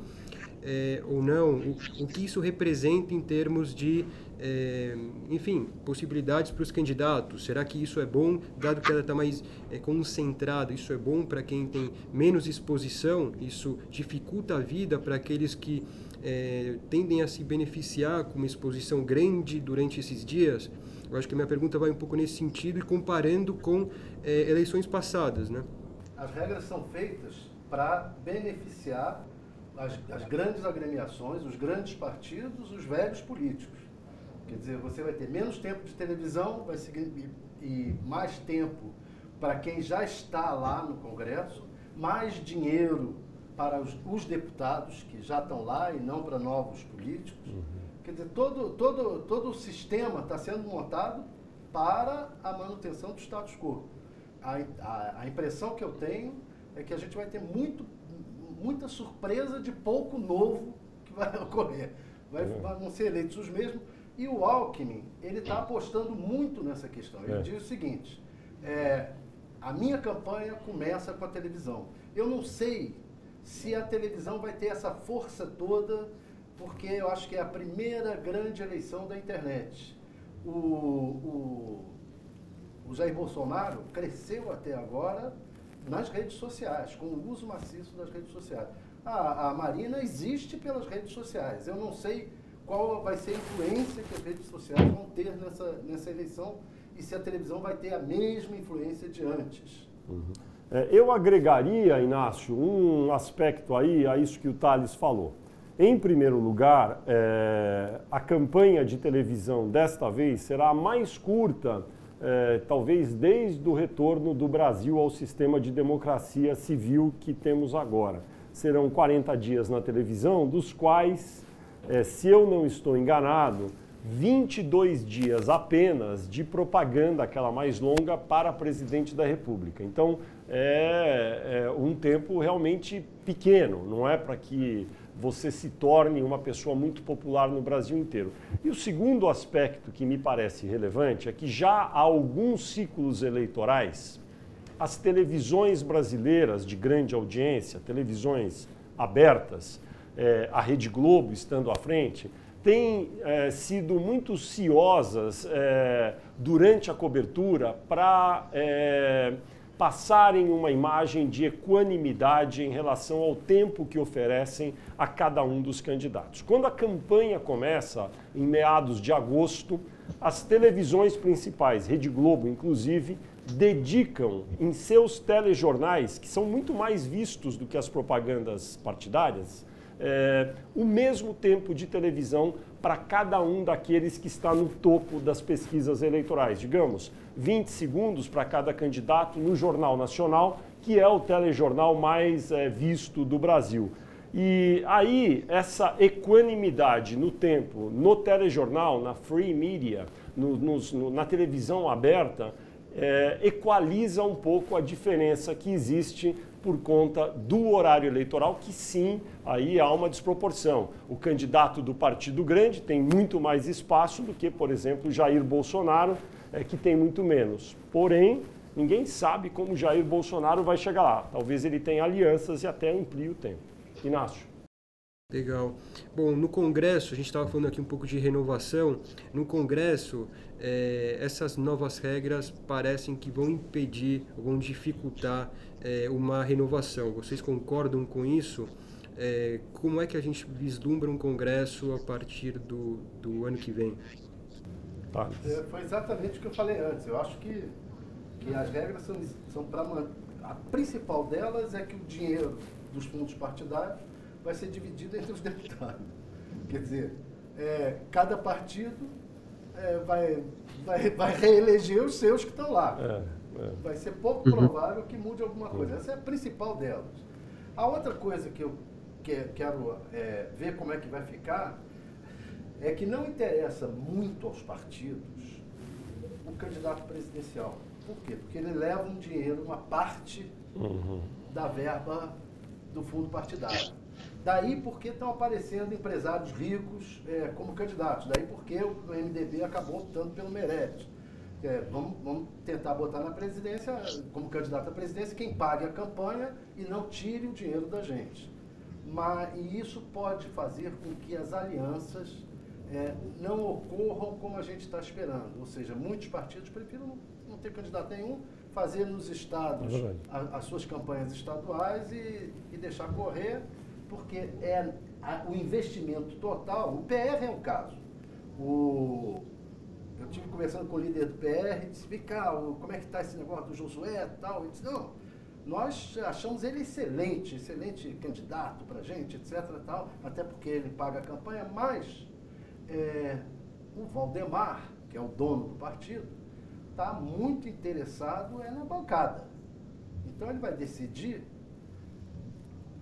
é, ou não, o, o, que isso representa em termos de, é, enfim, possibilidades para os candidatos. Será que isso é bom, dado que ela está mais é, concentrada? Isso é bom para quem tem menos exposição? Isso dificulta a vida para aqueles que é, tendem a se beneficiar com uma exposição grande durante esses dias? Eu acho que a minha pergunta vai um pouco nesse sentido e comparando com é, eleições passadas, né? As regras são feitas para beneficiar as, as, grandes agremiações, os grandes partidos, os velhos políticos. Quer dizer, você vai ter menos tempo de televisão vai seguir, e, e mais tempo para quem já está lá no Congresso, mais dinheiro para os, os deputados que já estão lá e não para novos políticos. Uhum. Quer dizer, todo, todo, todo o sistema está sendo montado para a manutenção do status quo. A, a, a impressão que eu tenho é que a gente vai ter muito muita surpresa de pouco novo que vai ocorrer. Vai, é. Vão ser eleitos os mesmos. E o Alckmin, ele está apostando muito nessa questão. Ele é. diz o seguinte, é, a minha campanha começa com a televisão. Eu não sei se a televisão vai ter essa força toda, porque eu acho que é a primeira grande eleição da internet. O, o, o Jair Bolsonaro cresceu até agora nas redes sociais, com o uso maciço das redes sociais. A, a Marina existe pelas redes sociais. Eu não sei qual vai ser a influência que as redes sociais vão ter nessa, nessa eleição e se a televisão vai ter a mesma influência de antes. Uhum. É, eu agregaria, Inácio, um aspecto aí a isso que o Thales falou. Em primeiro lugar, é, a campanha de televisão desta vez será mais curta é, talvez desde o retorno do Brasil ao sistema de democracia civil que temos agora. Serão 40 dias na televisão, dos quais, é, se eu não estou enganado, 22 dias apenas de propaganda, aquela mais longa, para presidente da República. Então, é, é um tempo realmente pequeno, não é para que você se torne uma pessoa muito popular no Brasil inteiro. E o segundo aspecto que me parece relevante é que já há alguns ciclos eleitorais, as televisões brasileiras de grande audiência, televisões abertas, é, a Rede Globo estando à frente, têm é, sido muito ciosas é, durante a cobertura para passarem uma imagem de equanimidade em relação ao tempo que oferecem a cada um dos candidatos. Quando a campanha começa, em meados de agosto, as televisões principais, Rede Globo inclusive, dedicam em seus telejornais, que são muito mais vistos do que as propagandas partidárias, é, o mesmo tempo de televisão para cada um daqueles que está no topo das pesquisas eleitorais. Digamos, 20 segundos para cada candidato no Jornal Nacional, que é o telejornal mais é, visto do Brasil. E aí, essa equanimidade no tempo, no telejornal, na free media, no, no, na televisão aberta, é, equaliza um pouco a diferença que existe por conta do horário eleitoral, que sim, aí há uma desproporção. O candidato do partido grande tem muito mais espaço do que, por exemplo, Jair Bolsonaro, é, que tem muito menos. Porém, ninguém sabe como Jair Bolsonaro vai chegar lá. Talvez ele tenha alianças e até amplie o tempo. Inácio. Legal. Bom, no Congresso, a gente estava falando aqui um pouco de renovação. No Congresso, é, essas novas regras parecem que vão impedir, vão dificultar é, uma renovação. Vocês concordam com isso? É, como é que a gente vislumbra um Congresso a partir do, do ano que vem? Tá. É, foi exatamente o que eu falei antes. Eu acho que, que as regras são, são para. A principal delas é que o dinheiro dos fundos partidários vai ser dividido entre os deputados. Quer dizer, é, cada partido é, vai, vai, vai reeleger os seus que estão lá. É. Vai ser pouco uhum. provável que mude alguma coisa. Uhum. Essa é a principal delas. A outra coisa que eu que, quero é, ver como é que vai ficar é que não interessa muito aos partidos o candidato presidencial. Por quê? Porque ele leva um dinheiro, uma parte uhum. da verba do fundo partidário. Daí porque estão aparecendo empresários ricos é, como candidatos. Daí porque o MDB acabou optando pelo Meirelles. É, vamos, vamos, tentar botar na presidência, como candidato à presidência, quem pague a campanha e não tire o dinheiro da gente. Mas, e isso pode fazer com que as alianças é, não ocorram como a gente está esperando. Ou seja, muitos partidos prefiram não, não ter candidato nenhum, fazer nos estados é a, as suas campanhas estaduais e, e deixar correr porque é a, o investimento total, o PR é um caso. O, tive conversando com o líder do PR, disse, vem cá, como é que está esse negócio do Josué e tal? Ele disse, não, nós achamos ele excelente, excelente candidato para a gente, etc. Tal, até porque ele paga a campanha, mas é, o Valdemar, que é o dono do partido, está muito interessado é na bancada. Então ele vai decidir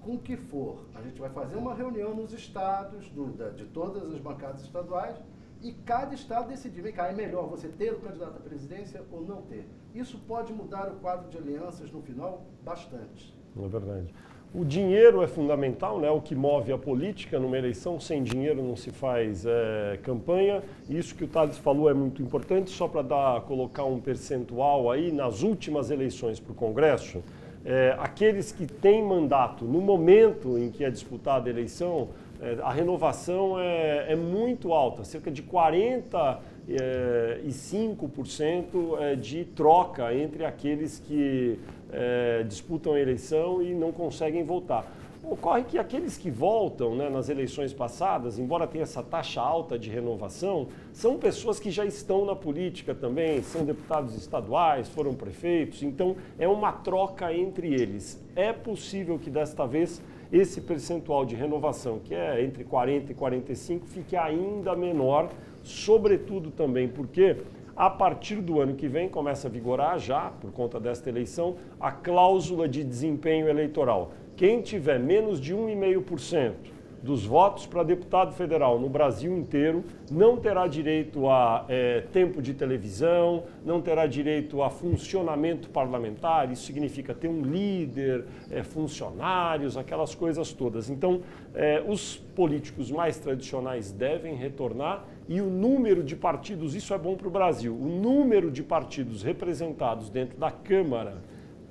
com o que for. A gente vai fazer uma reunião nos estados, do, da, de todas as bancadas estaduais, e cada estado decidir, vem cá, é melhor você ter o candidato à presidência ou não ter. Isso pode mudar o quadro de alianças no final bastante. É verdade. O dinheiro é fundamental, né? o que move a política numa eleição. Sem dinheiro não se faz é, campanha. Isso que o Thales falou é muito importante, só para dar, colocar um percentual aí, nas últimas eleições para o Congresso, é, aqueles que têm mandato no momento em que é disputada a eleição, é, a renovação é, é, muito alta, cerca de 45% é, de troca entre aqueles que é, disputam a eleição e não conseguem votar. Ocorre que aqueles que voltam né, nas eleições passadas, embora tenha essa taxa alta de renovação, são pessoas que já estão na política também, são deputados estaduais, foram prefeitos, então é uma troca entre eles. É possível que desta vez esse percentual de renovação, que é entre 40 e 45, fique ainda menor, sobretudo também porque a partir do ano que vem começa a vigorar já, por conta desta eleição, a cláusula de desempenho eleitoral. Quem tiver menos de 1,5% dos votos para deputado federal no Brasil inteiro não terá direito a é, tempo de televisão, não terá direito a funcionamento parlamentar, isso significa ter um líder, é, funcionários, aquelas coisas todas. Então, é, os políticos mais tradicionais devem retornar e o número de partidos, isso é bom para o Brasil, o número de partidos representados dentro da Câmara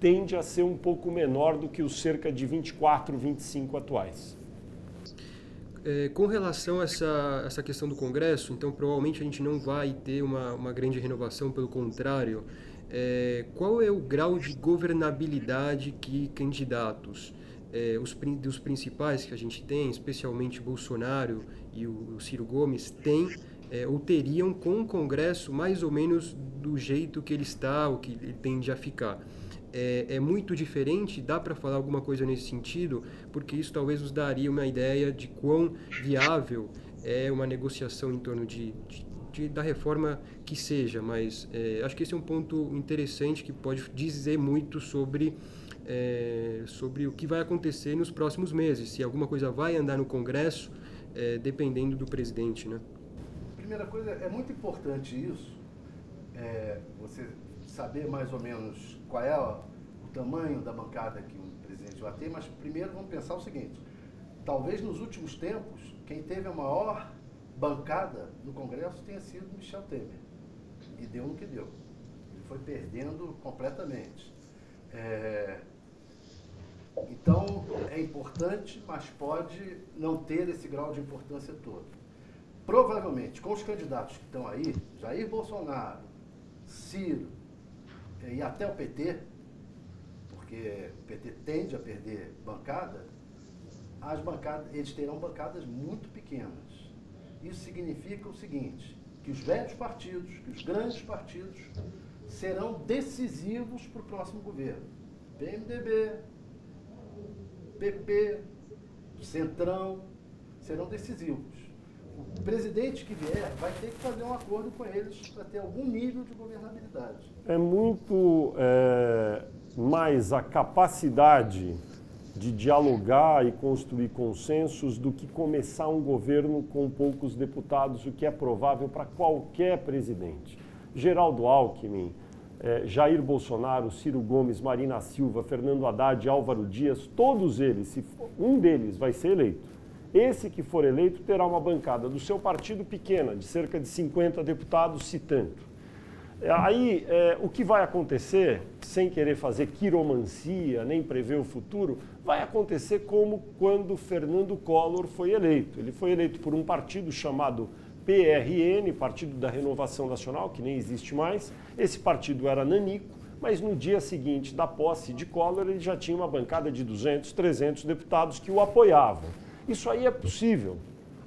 tende a ser um pouco menor do que os cerca de 24, 25 atuais. É, com relação a essa, essa questão do Congresso, então provavelmente a gente não vai ter uma, uma grande renovação, pelo contrário. É, qual é o grau de governabilidade que candidatos, é, os dos principais que a gente tem, especialmente Bolsonaro e o, o Ciro Gomes, têm é, ou teriam com o Congresso mais ou menos do jeito que ele está, o que ele tende a ficar? É, é muito diferente, dá para falar alguma coisa nesse sentido, porque isso talvez nos daria uma ideia de quão viável é uma negociação em torno de, de, de da reforma que seja, mas é, acho que esse é um ponto interessante que pode dizer muito sobre é, sobre o que vai acontecer nos próximos meses, se alguma coisa vai andar no Congresso, é, dependendo do presidente, né? Primeira coisa, é muito importante isso, é, você saber mais ou menos qual é o tamanho da bancada que o presidente vai ter, mas primeiro vamos pensar o seguinte: talvez nos últimos tempos, quem teve a maior bancada no Congresso tenha sido Michel Temer. E deu no que deu. Ele foi perdendo completamente. É... Então, é importante, mas pode não ter esse grau de importância todo. Provavelmente, com os candidatos que estão aí, Jair Bolsonaro, Ciro, e até o PT, porque o PT tende a perder bancada, as bancadas, eles terão bancadas muito pequenas. Isso significa o seguinte, que os velhos partidos, que os grandes partidos, serão decisivos para o próximo governo. PMDB, PP, Centrão, serão decisivos o presidente que vier vai ter que fazer um acordo com eles para ter algum nível de governabilidade. É muito é, mais a capacidade de dialogar e construir consensos do que começar um governo com poucos deputados, o que é provável para qualquer presidente. Geraldo Alckmin, é, Jair Bolsonaro, Ciro Gomes, Marina Silva, Fernando Haddad, Álvaro Dias, todos eles, se um deles vai ser eleito esse que for eleito terá uma bancada do seu partido pequena, de cerca de 50 deputados, se tanto. É, aí, é, o que vai acontecer, sem querer fazer quiromancia, nem prever o futuro, vai acontecer como quando Fernando Collor foi eleito. Ele foi eleito por um partido chamado PRN, Partido da Renovação Nacional, que nem existe mais. Esse partido era nanico, mas no dia seguinte da posse de Collor, ele já tinha uma bancada de 200, 300 deputados que o apoiavam. Isso aí é possível.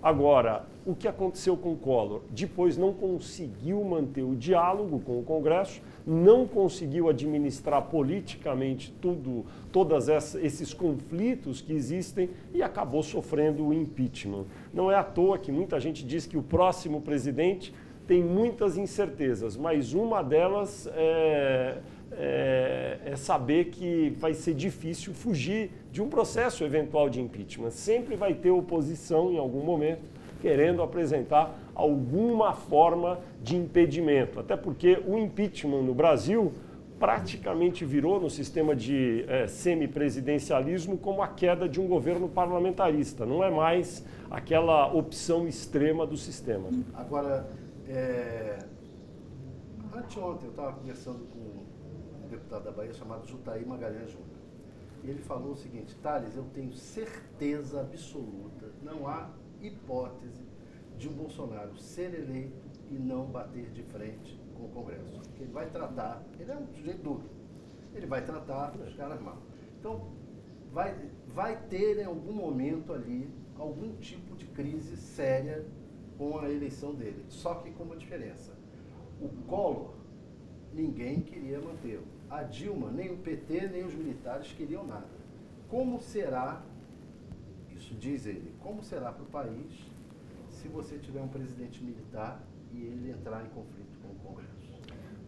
Agora, o que aconteceu com o Collor? Depois não conseguiu manter o diálogo com o Congresso, não conseguiu administrar politicamente tudo, todos esses conflitos que existem e acabou sofrendo o impeachment. Não é à toa que muita gente diz que o próximo presidente tem muitas incertezas, mas uma delas é, é, é, saber que vai ser difícil fugir de um processo eventual de impeachment. Sempre vai ter oposição em algum momento querendo apresentar alguma forma de impedimento. Até porque o impeachment no Brasil praticamente virou no sistema de é, semipresidencialismo como a queda de um governo parlamentarista. Não é mais aquela opção extrema do sistema. Agora, é... anteontem eu estava conversando com um deputado da Bahia chamado Jutaí Magalhães Júnior. E ele falou o seguinte, Thales, eu tenho certeza absoluta, não há hipótese de um Bolsonaro ser eleito e não bater de frente com o Congresso. Porque ele vai tratar, ele é um sujeito duro, ele vai tratar os caras mal. Então, vai, vai ter em algum momento ali algum tipo de crise séria com a eleição dele. Só que com uma diferença. O Collor, ninguém queria mantê-lo. A Dilma, nem o PT, nem os militares queriam nada. Como será, isso diz ele, como será para o país se você tiver um presidente militar e ele entrar em conflito com o Congresso?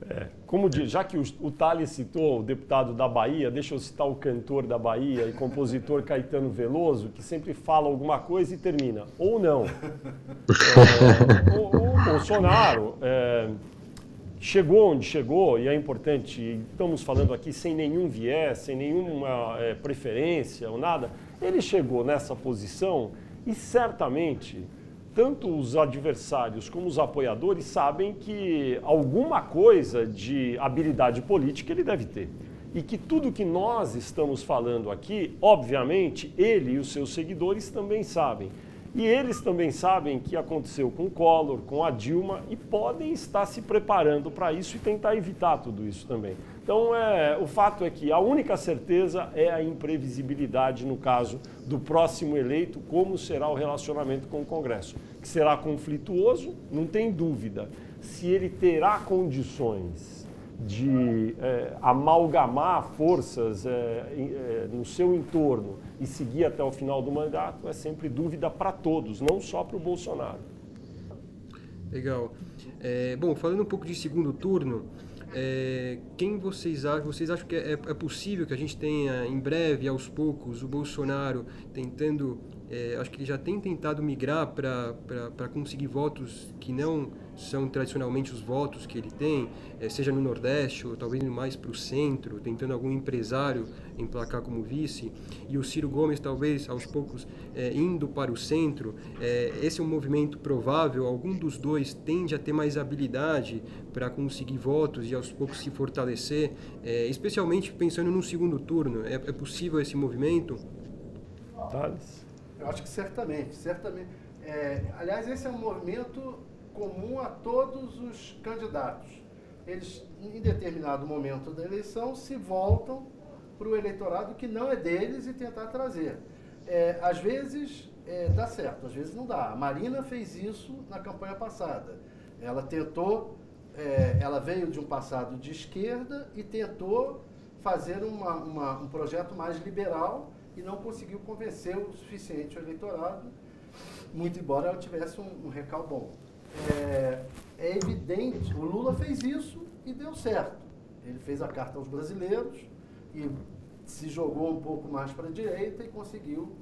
É, como diz, já que o, o Thales citou o deputado da Bahia, deixa eu citar o cantor da Bahia e compositor Caetano Veloso, que sempre fala alguma coisa e termina, ou não. É, o, o, Bolsonaro é, chegou onde chegou, e é importante, estamos falando aqui sem nenhum viés, sem nenhuma é, preferência ou nada, ele chegou nessa posição e certamente tanto os adversários como os apoiadores sabem que alguma coisa de habilidade política ele deve ter. E que tudo que nós estamos falando aqui, obviamente, ele e os seus seguidores também sabem. E eles também sabem que aconteceu com o Collor, com a Dilma e podem estar se preparando para isso e tentar evitar tudo isso também. Então, é, o fato é que a única certeza é a imprevisibilidade no caso do próximo eleito, como será o relacionamento com o Congresso. Que será conflituoso, não tem dúvida. Se ele terá condições de é, amalgamar forças é, é, no seu entorno e seguir até o final do mandato, é sempre dúvida para todos, não só para o Bolsonaro. Legal. É, bom, falando um pouco de segundo turno, é, quem vocês acham? Vocês acham que é, é, possível que a gente tenha em breve, aos poucos, o Bolsonaro tentando é, acho que ele já tem tentado migrar para conseguir votos que não são tradicionalmente os votos que ele tem, é, seja no Nordeste ou talvez mais para o centro, tentando algum empresário emplacar como vice, e o Ciro Gomes talvez aos poucos é, indo para o centro. É, esse é um movimento provável, algum dos dois tende a ter mais habilidade para conseguir votos e aos poucos se fortalecer, é, especialmente pensando no segundo turno. É, é possível esse movimento? Thales? Eu acho que certamente, certamente. É, aliás, esse é um movimento comum a todos os candidatos. Eles, em determinado momento da eleição, se voltam para o eleitorado que não é deles e tentar trazer. É, às vezes é, dá certo, às vezes não dá. A Marina fez isso na campanha passada. Ela tentou, é, ela veio de um passado de esquerda e tentou fazer uma, uma, um projeto mais liberal e não conseguiu convencer o suficiente o eleitorado, muito embora ela tivesse um, um recal bom. É, é evidente, o Lula fez isso e deu certo. Ele fez a carta aos brasileiros e se jogou um pouco mais para a direita e conseguiu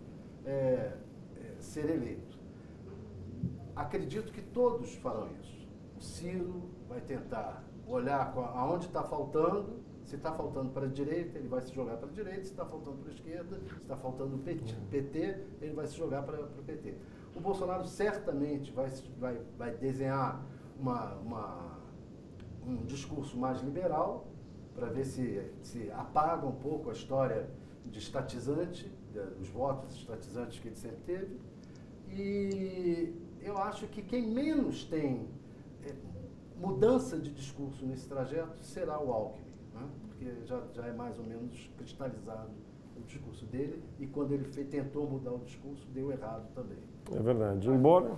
é, é, ser eleito. Acredito que todos farão isso. O Ciro vai tentar olhar aonde está faltando se está faltando para a direita, ele vai se jogar para a direita. Se está faltando para a esquerda, se está faltando PT, PT, ele vai se jogar para o PT. O Bolsonaro certamente vai, vai, vai desenhar uma, uma, um discurso mais liberal para ver se, se apaga um pouco a história de estatizante, dos votos estatizantes que ele sempre teve. E eu acho que quem menos tem é, mudança de discurso nesse trajeto será o Alckmin porque já, já é mais ou menos cristalizado o discurso dele e quando ele tentou mudar o discurso, deu errado também. É verdade. Embora.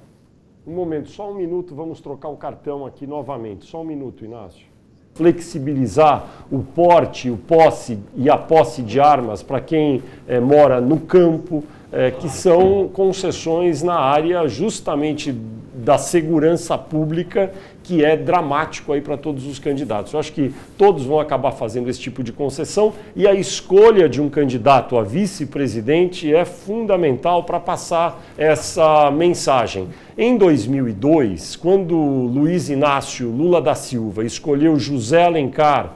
Um momento, só um minuto, vamos trocar o cartão aqui novamente. Só um minuto, Inácio. Flexibilizar o porte, o posse e a posse de armas para quem é, mora no campo, é, que são concessões na área justamente da segurança pública que é dramático aí para todos os candidatos. Eu acho que todos vão acabar fazendo esse tipo de concessão e a escolha de um candidato a vice-presidente é fundamental para passar essa mensagem. Em 2002, quando Luiz Inácio Lula da Silva escolheu José Alencar,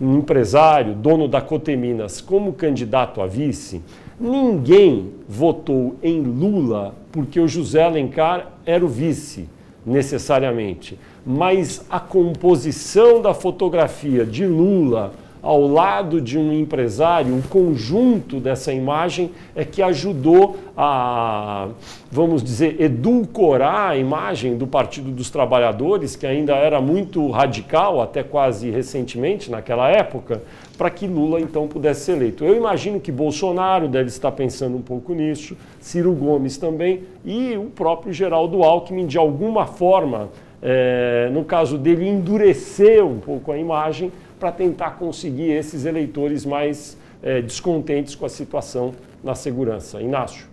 um empresário, dono da Coteminas, como candidato a vice, ninguém votou em Lula porque o José Alencar era o vice, necessariamente mas a composição da fotografia de Lula ao lado de um empresário, um conjunto dessa imagem é que ajudou a, vamos dizer, edulcorar a imagem do Partido dos Trabalhadores, que ainda era muito radical, até quase recentemente, naquela época, para que Lula então pudesse ser eleito. Eu imagino que Bolsonaro deve estar pensando um pouco nisso, Ciro Gomes também, e o próprio Geraldo Alckmin, de alguma forma, é, no caso dele, endurecer um pouco a imagem para tentar conseguir esses eleitores mais é, descontentes com a situação na segurança. Inácio.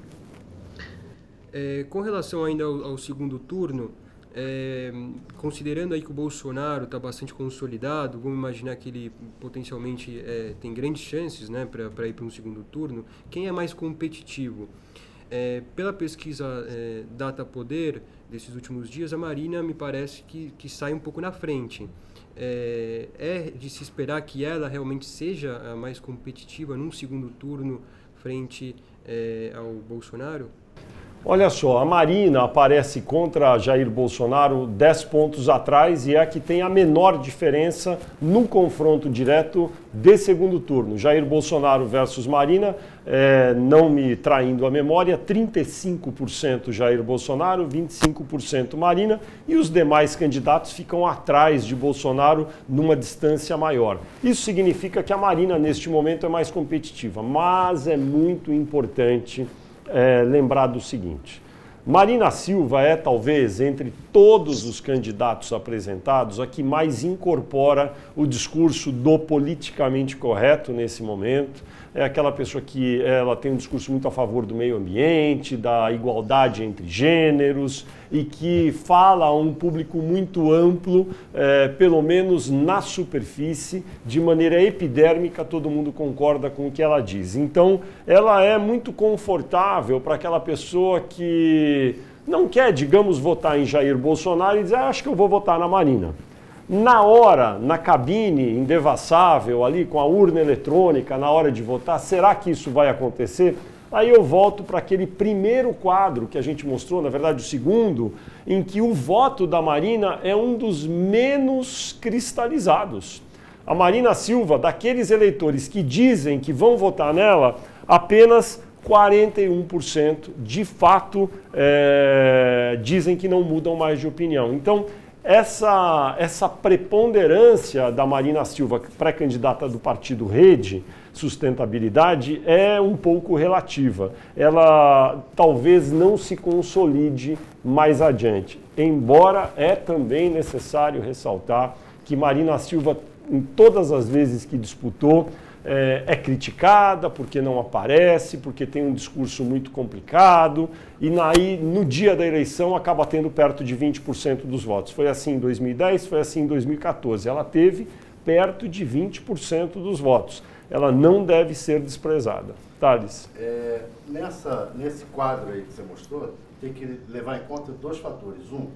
É, com relação ainda ao, ao segundo turno, é, considerando aí que o Bolsonaro está bastante consolidado, vamos imaginar que ele potencialmente é, tem grandes chances né, para ir para um segundo turno, quem é mais competitivo? É, pela pesquisa é, Data Poder desses últimos dias, a Marina me parece que, que sai um pouco na frente. É, é de se esperar que ela realmente seja a mais competitiva num segundo turno frente é, ao Bolsonaro? Olha só, a Marina aparece contra Jair Bolsonaro 10 pontos atrás e é a que tem a menor diferença no confronto direto de segundo turno. Jair Bolsonaro versus Marina, é, não me traindo a memória, 35% Jair Bolsonaro, 25% Marina e os demais candidatos ficam atrás de Bolsonaro numa distância maior. Isso significa que a Marina neste momento é mais competitiva, mas é muito importante é, lembrar do seguinte: Marina Silva é talvez entre todos os candidatos apresentados a que mais incorpora o discurso do politicamente correto nesse momento é aquela pessoa que ela tem um discurso muito a favor do meio ambiente, da igualdade entre gêneros e que fala a um público muito amplo, é, pelo menos na superfície, de maneira epidérmica, todo mundo concorda com o que ela diz. Então, ela é muito confortável para aquela pessoa que não quer, digamos, votar em Jair Bolsonaro e dizer, ah, acho que eu vou votar na Marina. Na hora, na cabine indevassável, ali com a urna eletrônica, na hora de votar, será que isso vai acontecer? Aí eu volto para aquele primeiro quadro que a gente mostrou, na verdade o segundo, em que o voto da Marina é um dos menos cristalizados. A Marina Silva, daqueles eleitores que dizem que vão votar nela, apenas 41% de fato é, dizem que não mudam mais de opinião. Então, essa, essa preponderância da Marina Silva, pré-candidata do partido Rede, sustentabilidade, é um pouco relativa. Ela talvez não se consolide mais adiante. Embora é também necessário ressaltar que Marina Silva, em todas as vezes que disputou, é, é, criticada porque não aparece, porque tem um discurso muito complicado, e aí no dia da eleição acaba tendo perto de 20% dos votos. Foi assim em 2010, foi assim em 2014. Ela teve perto de 20% dos votos. Ela não deve ser desprezada. Thales. É, nessa, nesse quadro aí que você mostrou, tem que levar em conta dois fatores. Um,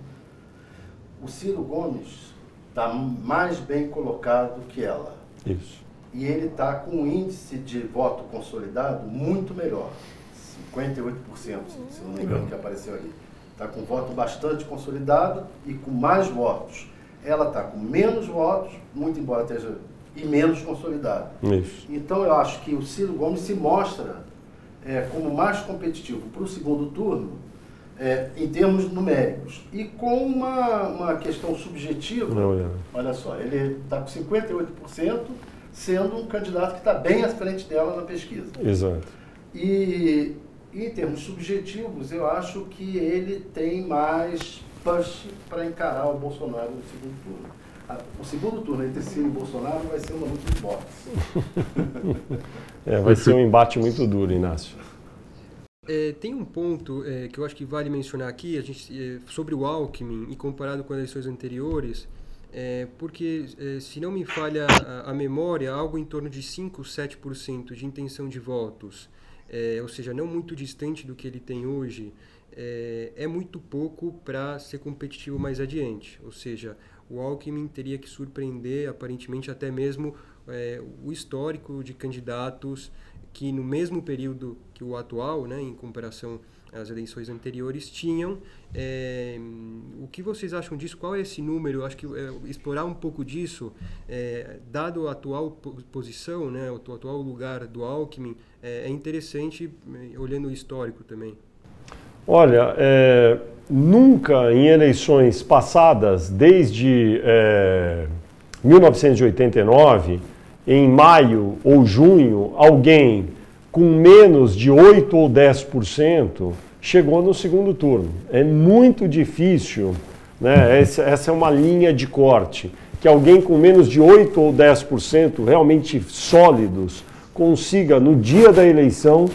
o Ciro Gomes está mais bem colocado que ela. Isso e ele está com um índice de voto consolidado muito melhor, 58%, se não me engano, que apareceu aí. Está com voto bastante consolidado e com mais votos. Ela está com menos votos, muito embora esteja e menos consolidado. Isso. Então eu acho que o Ciro Gomes se mostra é, como mais competitivo para o segundo turno é, em termos numéricos. E com uma, uma questão subjetiva, não, não. olha só, ele está com 58%, sendo um candidato que está bem à frente dela na pesquisa. Exato. E em termos subjetivos, eu acho que ele tem mais push para encarar o Bolsonaro no segundo turno. O segundo turno entre Ciro e Bolsonaro vai ser uma luta de boxe. é, vai ser um embate muito duro, Inácio. É, tem um ponto é, que eu acho que vale mencionar aqui, a gente, é, sobre o Alckmin e comparado com as eleições anteriores, é, porque, é, se não me falha a, a, memória, algo em torno de 5, 7% de intenção de votos, é, ou seja, não muito distante do que ele tem hoje, é, é muito pouco para ser competitivo mais adiante. Ou seja, o Alckmin teria que surpreender, aparentemente, até mesmo é, o histórico de candidatos que, no mesmo período que o atual, né, em comparação às eleições anteriores, tinham. É, o que vocês acham disso? Qual é esse número? Acho que é, explorar um pouco disso, é, dado a atual posição, né, o atual lugar do Alckmin, é, interessante olhando o histórico também. Olha, nunca em eleições passadas, desde é, 1989, em maio ou junho, alguém com menos de 8 ou 10% chegou no segundo turno. É muito difícil, né? essa, essa é uma linha de corte, que alguém com menos de 8 ou 10% realmente sólidos consiga, no dia da eleição,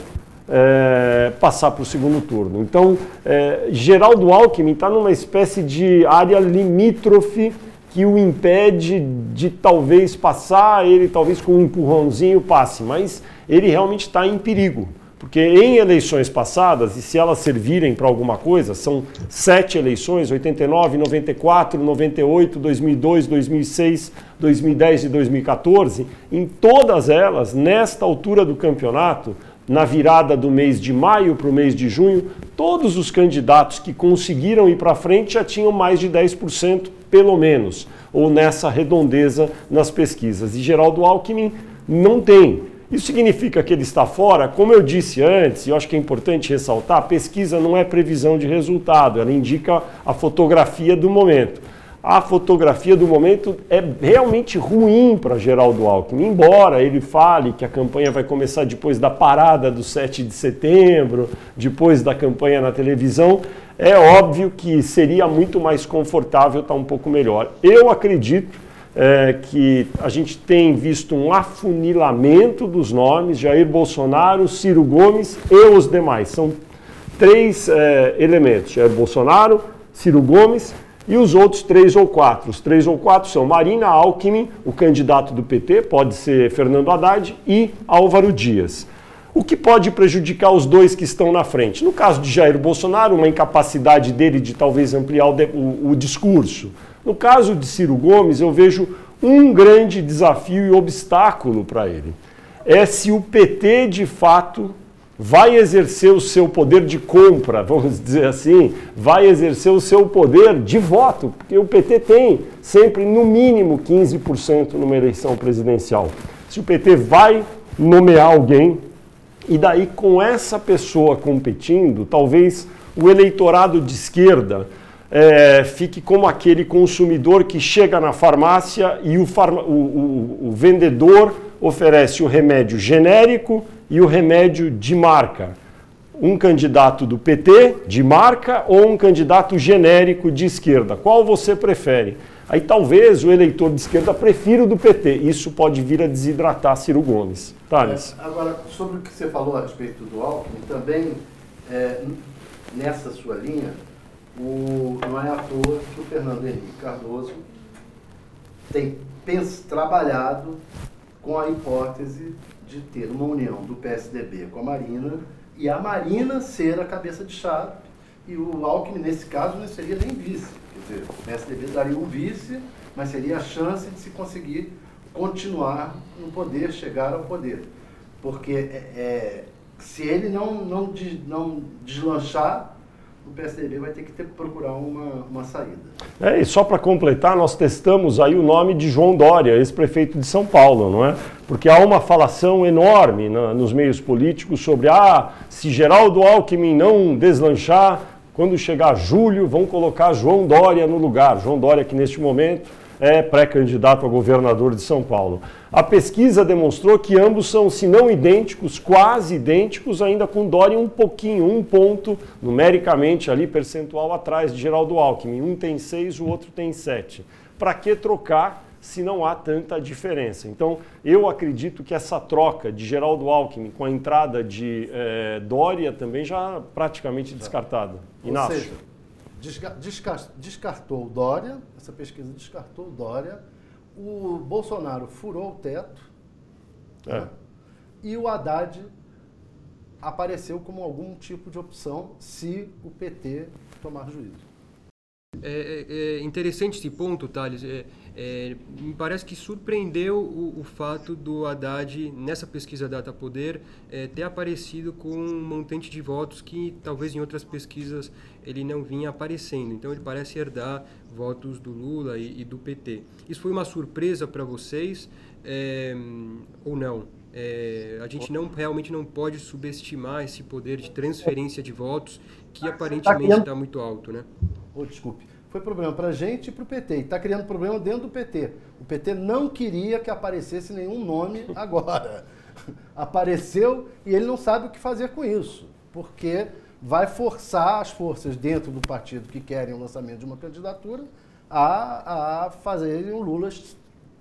é, passar para o segundo turno. Então, é, Geraldo Alckmin está numa espécie de área limítrofe que o impede de talvez passar, ele talvez com um empurrãozinho passe, mas ele realmente está em perigo. Porque em eleições passadas, e se elas servirem para alguma coisa, são sete eleições: 89, 94, 98, 2002, 2006, 2010 e 2014. Em todas elas, nesta altura do campeonato, na virada do mês de maio para o mês de junho, todos os candidatos que conseguiram ir para frente já tinham mais de 10%, pelo menos, ou nessa redondeza nas pesquisas. E Geraldo Alckmin não tem. Isso significa que ele está fora? Como eu disse antes, e eu acho que é importante ressaltar, pesquisa não é previsão de resultado, ela indica a fotografia do momento a fotografia do momento é realmente ruim para Geraldo Alckmin, embora ele fale que a campanha vai começar depois da parada do 7 de setembro, depois da campanha na televisão, é óbvio que seria muito mais confortável estar tá um pouco melhor. Eu acredito é, que a gente tem visto um afunilamento dos nomes, Jair Bolsonaro, Ciro Gomes e os demais. São três é, elementos, Jair Bolsonaro, Ciro Gomes e os outros três ou quatro. Os três ou quatro são Marina Alckmin, o candidato do PT, pode ser Fernando Haddad, e Álvaro Dias. O que pode prejudicar os dois que estão na frente? No caso de Jair Bolsonaro, uma incapacidade dele de talvez ampliar o, o, o discurso. No caso de Ciro Gomes, eu vejo um grande desafio e obstáculo para ele. É se o PT de fato vai exercer o seu poder de compra, vamos dizer assim, vai exercer o seu poder de voto, porque o PT tem sempre no mínimo 15% numa eleição presidencial. Se o PT vai nomear alguém, e daí com essa pessoa competindo, talvez o eleitorado de esquerda é, fique como aquele consumidor que chega na farmácia e o, farma, o, o, o vendedor oferece o remédio genérico e o remédio de marca. Um candidato do PT de marca ou um candidato genérico de esquerda? Qual você prefere? Aí talvez o eleitor de esquerda prefira o do PT. Isso pode vir a desidratar Ciro Gomes. Thales. É, agora, sobre o que você falou a respeito do Alckmin, também é, nessa sua linha, o, não é à toa que o Fernando Henrique Cardoso tem trabalhado com a hipótese de ter uma união do PSDB com a Marina e a Marina ser a cabeça de chave e o Alckmin, nesse caso, não seria nem vice. Quer dizer, o PSDB daria um vice, mas seria a chance de se conseguir continuar no poder, chegar ao poder. Porque é, é se ele não, não, não deslanchar, o PSDB vai ter que ter, procurar uma, uma saída. É, e só para completar, nós testamos aí o nome de João Dória, ex-prefeito de São Paulo, não é? Porque há uma falação enorme na, nos meios políticos sobre, ah, se Geraldo Alckmin não deslanchar, quando chegar julho, vão colocar João Dória no lugar. João Dória que neste momento é pré-candidato a governador de São Paulo. A pesquisa demonstrou que ambos são, se não idênticos, quase idênticos, ainda com Dória um pouquinho, um ponto, numericamente ali, percentual atrás de Geraldo Alckmin. Um tem seis, o outro tem sete. Para que trocar se não há tanta diferença? Então, eu acredito que essa troca de Geraldo Alckmin com a entrada de é, Dória também já praticamente descartada. Inácio. Descartou o Dória, essa pesquisa descartou o Dória, o Bolsonaro furou o teto é. né? e o Haddad apareceu como algum tipo de opção se o PT tomar juízo. É, é, é interessante esse ponto, Thales. É, é, me parece que surpreendeu o, o, fato do Haddad, nessa pesquisa Data Poder, é, ter aparecido com um montante de votos que talvez em outras pesquisas ele não vinha aparecendo. Então ele parece herdar votos do Lula e, e do PT. Isso foi uma surpresa para vocês é, ou não? É, a gente não realmente não pode subestimar esse poder de transferência de votos que aparentemente está muito alto, né? Oh, desculpe. Foi problema para a gente e para o PT. E está criando problema dentro do PT. O PT não queria que aparecesse nenhum nome agora. Apareceu e ele não sabe o que fazer com isso. Porque vai forçar as forças dentro do partido que querem o lançamento de uma candidatura a, a fazerem o Lula,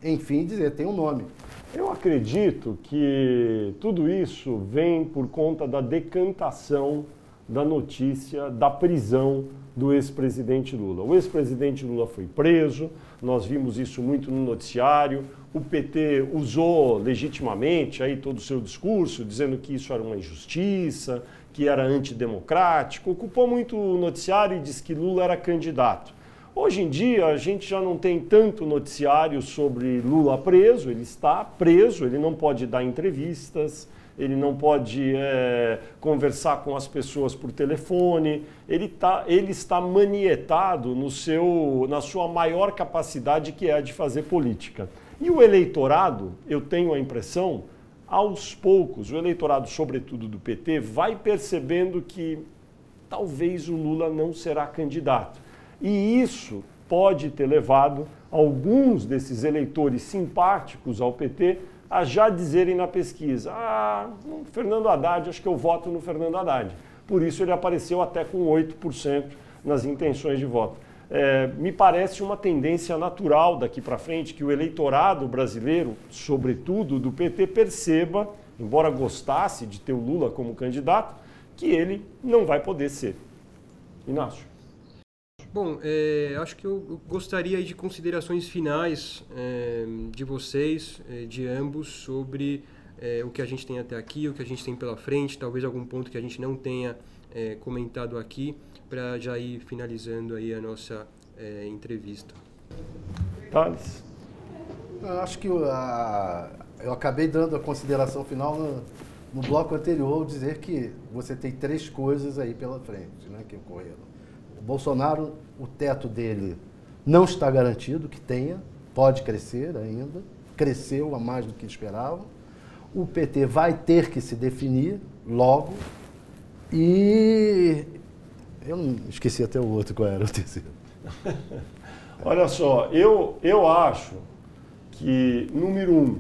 enfim, dizer, tem um nome. Eu acredito que tudo isso vem por conta da decantação da notícia da prisão do ex-presidente Lula. O ex-presidente Lula foi preso, nós vimos isso muito no noticiário. O PT usou legitimamente aí todo o seu discurso, dizendo que isso era uma injustiça, que era antidemocrático, ocupou muito o noticiário e disse que Lula era candidato. Hoje em dia, a gente já não tem tanto noticiário sobre Lula preso, ele está preso, ele não pode dar entrevistas, ele não pode é, conversar com as pessoas por telefone, ele, tá, ele está manietado no seu, na sua maior capacidade, que é a de fazer política. E o eleitorado, eu tenho a impressão, aos poucos, o eleitorado, sobretudo do PT, vai percebendo que talvez o Lula não será candidato. E isso pode ter levado alguns desses eleitores simpáticos ao PT a já dizerem na pesquisa: ah, Fernando Haddad, acho que eu voto no Fernando Haddad. Por isso ele apareceu até com 8% nas intenções de voto é, me parece uma tendência natural daqui para frente que o eleitorado brasileiro, sobretudo do PT, perceba, embora gostasse de ter o Lula como candidato, que ele não vai poder ser. Inácio. Bom, é, acho que eu gostaria de considerações finais é, de vocês, é, de ambos, sobre é, o que a gente tem até aqui, o que a gente tem pela frente, talvez algum ponto que a gente não tenha é, comentado aqui para já ir finalizando aí a nossa é, entrevista. Thales? Acho que a, eu acabei dando a consideração final no, no bloco anterior, dizer que você tem três coisas aí pela frente né, que ocorreram. O Bolsonaro, o teto dele não está garantido que tenha, pode crescer ainda, cresceu a mais do que esperava. O PT vai ter que se definir logo e eu não esqueci até o outro, qual era o terceiro. Olha só, eu, eu acho que, número um,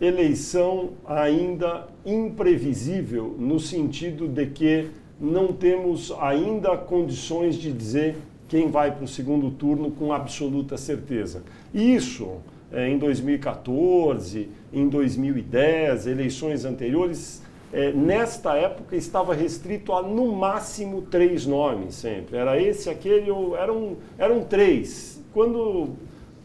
eleição ainda imprevisível, no sentido de que não temos ainda condições de dizer quem vai para o segundo turno com absoluta certeza. Isso, é, em 2014, em 2010, eleições anteriores, é, nesta época estava restrito a no máximo três nomes sempre. Era esse, aquele, ou eram, eram três. Quando,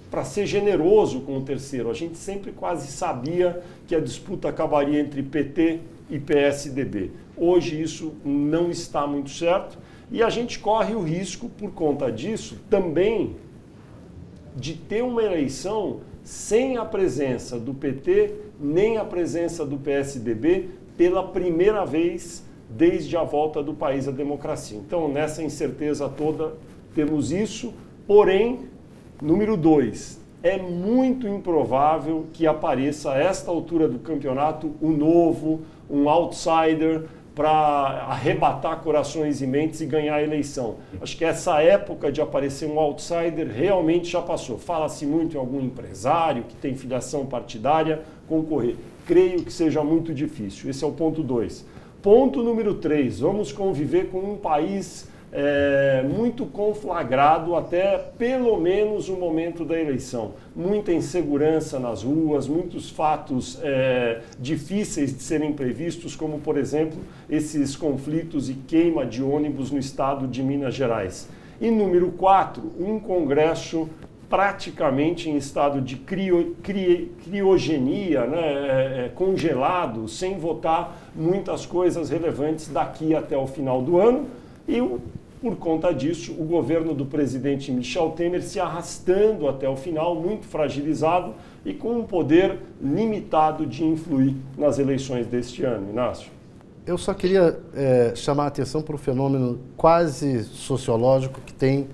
para ser generoso com o terceiro, a gente sempre quase sabia que a disputa acabaria entre PT e PSDB. Hoje isso não está muito certo e a gente corre o risco, por conta disso, também de ter uma eleição sem a presença do PT nem a presença do PSDB pela primeira vez desde a volta do país à democracia. Então, nessa incerteza toda, temos isso. Porém, número dois, é muito improvável que apareça a esta altura do campeonato um novo, um outsider para arrebatar corações e mentes e ganhar a eleição. Acho que essa época de aparecer um outsider realmente já passou. Fala-se muito em algum empresário que tem filiação partidária concorrer. Creio que seja muito difícil. Esse é o ponto 2. Ponto número 3. Vamos conviver com um país é, muito conflagrado até pelo menos o momento da eleição. Muita insegurança nas ruas, muitos fatos é, difíceis de serem previstos, como por exemplo esses conflitos e queima de ônibus no estado de Minas Gerais. E número 4, um Congresso praticamente em estado de crio, cri, criogenia, né, é, é, congelado, sem votar muitas coisas relevantes daqui até o final do ano. E por conta disso, o governo do presidente Michel Temer se arrastando até o final, muito fragilizado e com um poder limitado de influir nas eleições deste ano. Inácio. Eu só queria é, chamar a atenção para o fenômeno quase sociológico que tem,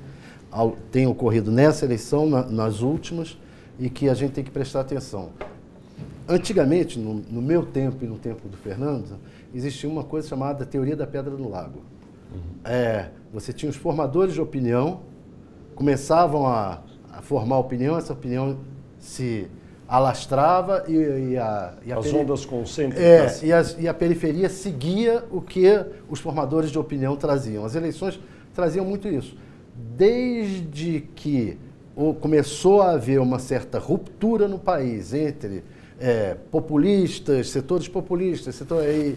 tem ocorrido nessa eleição, na, nas últimas, e que a gente tem que prestar atenção. Antigamente, no, no meu tempo e no tempo do Fernando, existia uma coisa chamada teoria da pedra no lago. Uhum. É, você tinha os formadores de opinião, começavam a, a formar opinião, essa opinião se alastrava e, e a, e a as ondas concêntricas. É, e, as, e a periferia seguia o que os formadores de opinião traziam. As eleições traziam muito isso. Desde que começou a haver uma certa ruptura no país entre é, populistas, setores populistas, setor, e,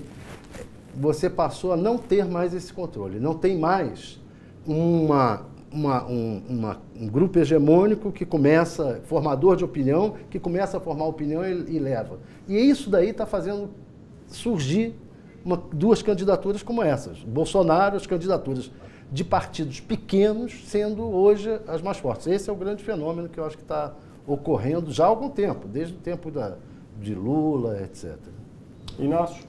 você passou a não ter mais esse controle. Não tem mais uma, uma, um, uma, um grupo hegemônico que começa, formador de opinião, que começa a formar opinião e, e leva. E isso daí está fazendo surgir uma, duas candidaturas como essas. Bolsonaro, as candidaturas de partidos pequenos sendo hoje as mais fortes. Esse é o grande fenômeno que eu acho que está ocorrendo já há algum tempo, desde o tempo da, de Lula, etc. Inácio?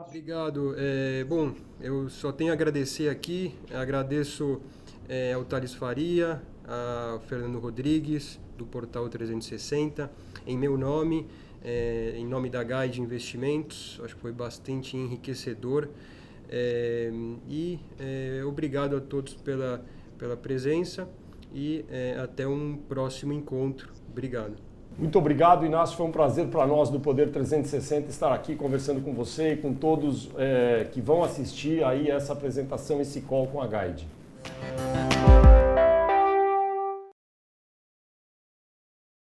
Obrigado. É, bom, eu só tenho a agradecer aqui. Agradeço é, ao Thales Faria, ao Fernando Rodrigues, do Portal 360, em meu nome, é, em nome da Guide Investimentos. Acho que foi bastante enriquecedor. É, e é, obrigado a todos pela, pela presença e é, até um próximo encontro. Obrigado. Muito obrigado, Inácio. Foi um prazer para nós do Poder 360 estar aqui conversando com você e com todos é, que vão assistir aí essa apresentação, esse call com a Guide.